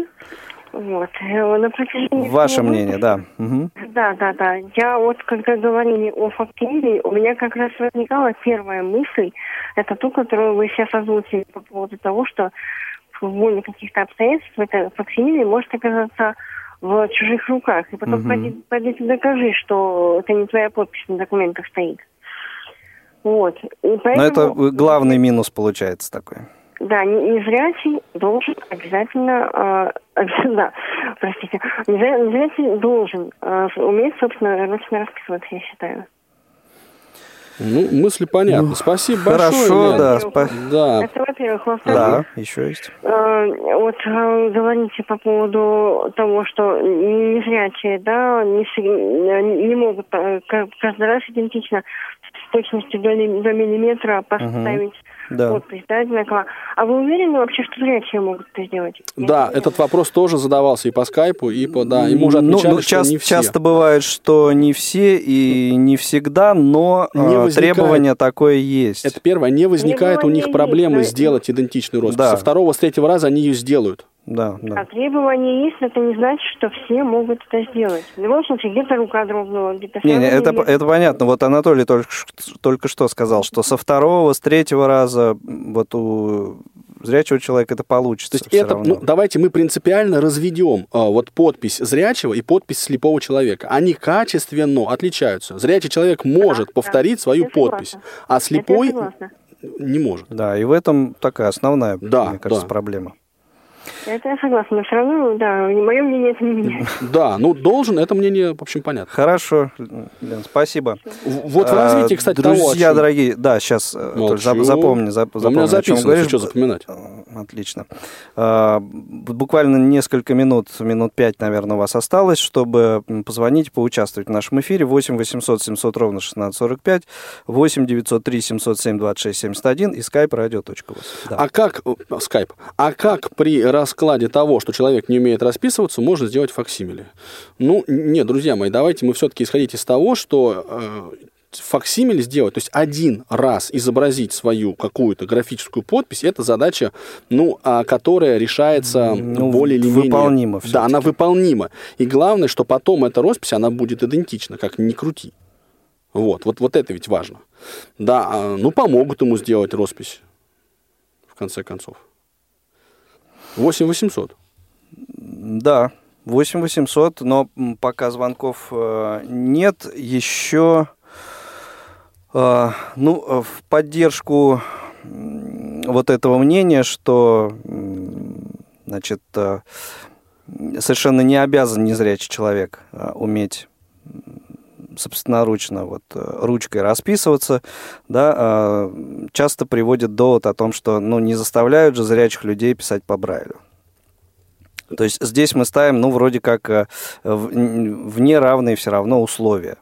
Вот. Э, на протяжении Ваше мнение, да. Угу. Да, да, да. Я вот, когда говорили о фактире, у меня как раз возникала первая мысль, это ту, которую вы сейчас озвучили по поводу того, что в воле каких-то обстоятельств это факсимиле может оказаться в чужих руках. И потом угу. пойди, пойди докажи, что это не твоя подпись на документах стоит. Вот. И поэтому... Но это главный минус получается такой. Да, незрячий должен обязательно, э, (laughs) да, простите, незрячий должен э, уметь, собственно, ручно расписываться, я считаю. Ну, мысли понятны. Ну, Спасибо хорошо, большое. Хорошо, да. Спа... да. Это, во-первых. Во-вторых, да, еще есть. Э, вот э, говорите по поводу того, что незрячие, да, не, не могут э, каждый раз идентично с точностью до, до миллиметра поставить угу да. подпись, да, одинаково. А вы уверены вообще, что зрячие могут это сделать? Да, Я этот вопрос тоже задавался и по скайпу, и по, да, ему уже отмечали, ну, ну, часто, не все. Часто бывает, что не все и не всегда, но не а, возникает, требование такое есть. Это первое, не возникает не у них проблемы есть, сделать идентичную роспись. Да. Со второго, с третьего раза они ее сделают. Да, да. А требования есть, это не значит, что все могут это сделать. В любом случае, где-то рука дрогнула, где-то... Не, не, это, это понятно. Вот Анатолий только, только что сказал, что со второго, с третьего раза вот у зрячего человека это получится. То есть это, ну, давайте мы принципиально разведем а, вот подпись зрячего и подпись слепого человека. Они качественно отличаются. Зрячий человек может да, повторить да, свою подпись, согласна. а слепой не может. Да, и в этом такая основная, да, мне кажется, да. проблема. Это я согласна, но все равно, да, мое мнение это не меняет. (laughs) Да, ну должен, это мнение, в общем, понятно. Хорошо, Лен, спасибо. Вот в развитии, кстати, Друзья того, дорогие, да, сейчас э, запомни, запомни, У меня записано, что запоминать. Э, отлично. А, буквально несколько минут, минут пять, наверное, у вас осталось, чтобы позвонить, поучаствовать в нашем эфире. 8 800 700 ровно 1645, 8 903 707 26 71 и skype radio.voz. Да. А как, скайп, а как при раскладе того, что человек не умеет расписываться, можно сделать факсимиле? Ну, нет, друзья мои, давайте мы все-таки исходить из того, что э, факсимиль сделать, то есть один раз изобразить свою какую-то графическую подпись, это задача, ну, а, которая решается ну, более или менее... Выполнима. Да, она выполнима. И главное, что потом эта роспись, она будет идентична, как ни крути. Вот, вот, вот это ведь важно. Да, а, ну, помогут ему сделать роспись, в конце концов. 8 800. Да, 8 800, но пока звонков э, нет, еще а, ну, э, в поддержку вот этого мнения, что значит, э, совершенно не обязан незрячий человек уметь собственноручно вот ручкой расписываться, да, а, часто приводит довод о том, что ну, не заставляют же зрячих людей писать по Брайлю. То есть здесь мы ставим, ну, вроде как в неравные все равно условия.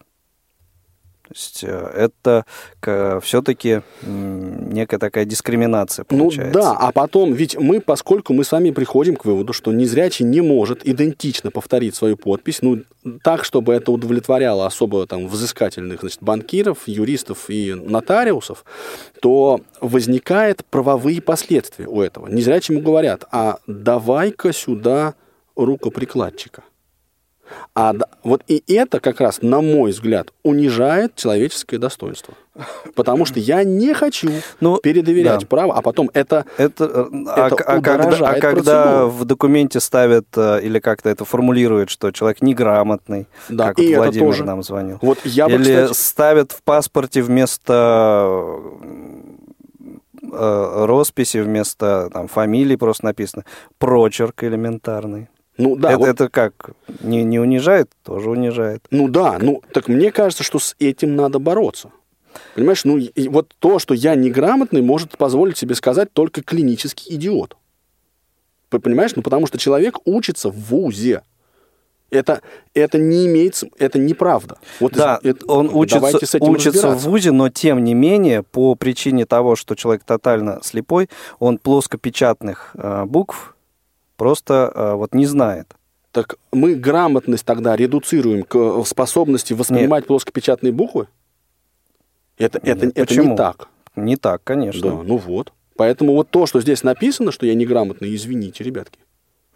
То есть э, это все-таки некая такая дискриминация ну получается. Ну да, а потом, ведь мы, поскольку мы сами приходим к выводу, что незрячий не может идентично повторить свою подпись, ну так, чтобы это удовлетворяло особо там взыскательных значит, банкиров, юристов и нотариусов, то возникает правовые последствия у этого. Незрячему говорят, а давай-ка сюда рукоприкладчика. А вот и это как раз, на мой взгляд, унижает человеческое достоинство. Потому что я не хочу ну, передоверять да. право, а потом это, это, э, а это а, а когда, а когда в документе ставят э, или как-то это формулируют, что человек неграмотный, да, как и вот Владимир тоже. нам звонил. Вот я бы, или кстати... ставят в паспорте вместо э, росписи, вместо там, фамилии просто написано прочерк элементарный. Ну да. Это, вот... это как? Не, не унижает? Тоже унижает. Ну да, ну так мне кажется, что с этим надо бороться. Понимаешь, ну и вот то, что я неграмотный, может позволить себе сказать только клинический идиот. Понимаешь? Ну потому что человек учится в ВУЗе. Это, это не имеет, это неправда. Вот да, это, он учится, учится в ВУЗе, но тем не менее, по причине того, что человек тотально слепой, он плоскопечатных э, букв просто э, вот не знает. Так мы грамотность тогда редуцируем к э, способности воспринимать Нет. плоскопечатные буквы? Это, Нет, это, это не так. Не так, конечно. Да, ну вот. Поэтому вот то, что здесь написано, что я неграмотный, извините, ребятки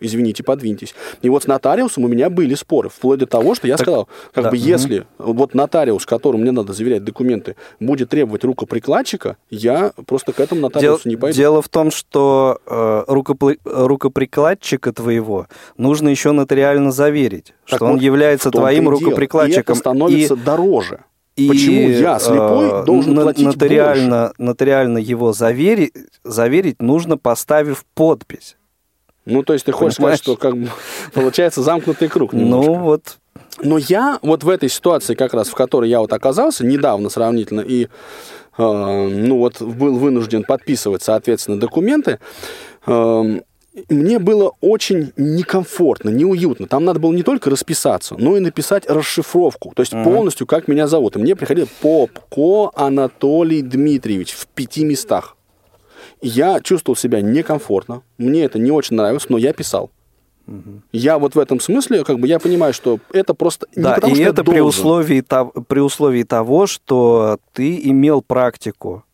извините, подвиньтесь. И вот с нотариусом у меня были споры, вплоть до того, что я так, сказал, как да, бы если угу. вот нотариус, которому мне надо заверять документы, будет требовать рукоприкладчика, я просто к этому нотариусу Дел, не пойду. Дело в том, что э, рукопри, рукоприкладчика твоего нужно еще нотариально заверить, так что вот он является твоим рукоприкладчиком. И это становится и... дороже. И, Почему я, слепой, э, должен платить нотариально, больше? Нотариально его заверить, заверить нужно, поставив подпись. Ну, то есть ты хочешь Понимаешь? сказать, что как бы (laughs) получается замкнутый круг ну, немножко. Ну, вот. Но я вот в этой ситуации, как раз в которой я вот оказался недавно сравнительно, и э, ну вот был вынужден подписывать, соответственно, документы, э, мне было очень некомфортно, неуютно. Там надо было не только расписаться, но и написать расшифровку. То есть mm-hmm. полностью, как меня зовут. И мне приходило Попко Анатолий Дмитриевич в пяти местах. Я чувствовал себя некомфортно, мне это не очень нравилось, но я писал. Угу. Я вот в этом смысле, как бы я понимаю, что это просто да, не потому, и что это при условии, при условии того, что ты имел практику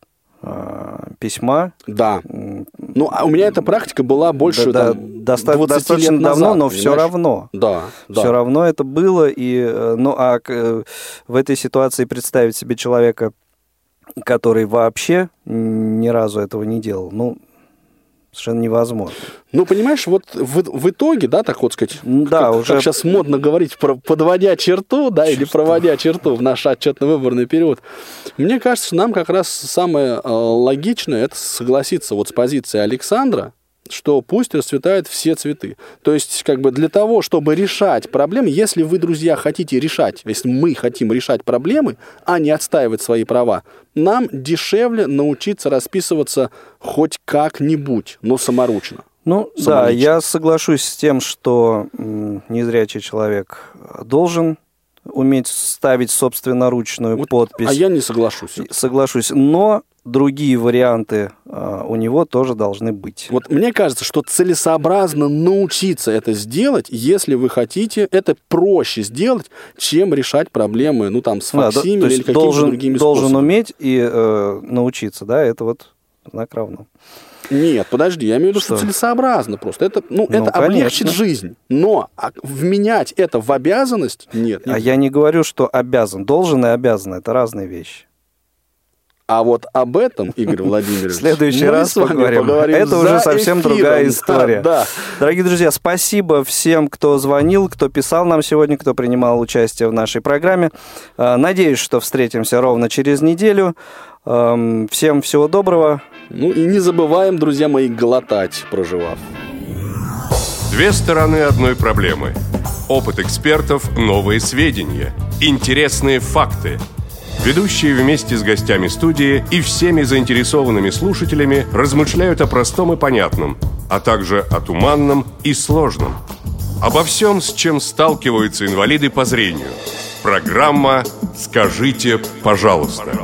э, письма. Да. Ну, а у меня эта практика была больше да, там, доста- 20 достаточно лет назад, давно, но понимаешь? все равно. Да, да. Все равно это было. И, э, ну, а э, в этой ситуации представить себе человека, который вообще ни разу этого не делал, ну, совершенно невозможно. Ну, понимаешь, вот в, в итоге, да, так вот сказать, да, как, уже... как сейчас модно говорить, про, подводя черту, да, Чувство. или проводя черту в наш отчетно-выборный период, мне кажется, нам как раз самое э, логичное это согласиться вот с позицией Александра, что пусть расцветают все цветы. То есть, как бы для того, чтобы решать проблемы, если вы, друзья, хотите решать, если мы хотим решать проблемы, а не отстаивать свои права, нам дешевле научиться расписываться хоть как-нибудь, но саморучно. Ну да, я соглашусь с тем, что незрячий человек должен уметь ставить собственноручную вот, подпись. А я не соглашусь. Соглашусь, но другие варианты э, у него тоже должны быть. Вот мне кажется, что целесообразно научиться это сделать, если вы хотите, это проще сделать, чем решать проблемы, ну там с факсимиле да, или какими-то должен, другими должен способами. уметь и э, научиться, да, это вот знак равно. Нет, подожди, я имею в виду, что, что целесообразно просто. Это, ну, ну это конечно. облегчит жизнь. Но вменять это в обязанность нет. А я не говорю, что обязан. Должен и обязан это разные вещи. А вот об этом, Игорь Владимирович, в следующий раз поговорим. поговорим. Это уже совсем эфиром. другая история. Да, да. Дорогие друзья, спасибо всем, кто звонил, кто писал нам сегодня, кто принимал участие в нашей программе. А, надеюсь, что встретимся ровно через неделю. Всем всего доброго. Ну и не забываем, друзья мои, глотать, проживав. Две стороны одной проблемы. Опыт экспертов, новые сведения, интересные факты – Ведущие вместе с гостями студии и всеми заинтересованными слушателями размышляют о простом и понятном, а также о туманном и сложном. Обо всем, с чем сталкиваются инвалиды по зрению. Программа «Скажите, пожалуйста».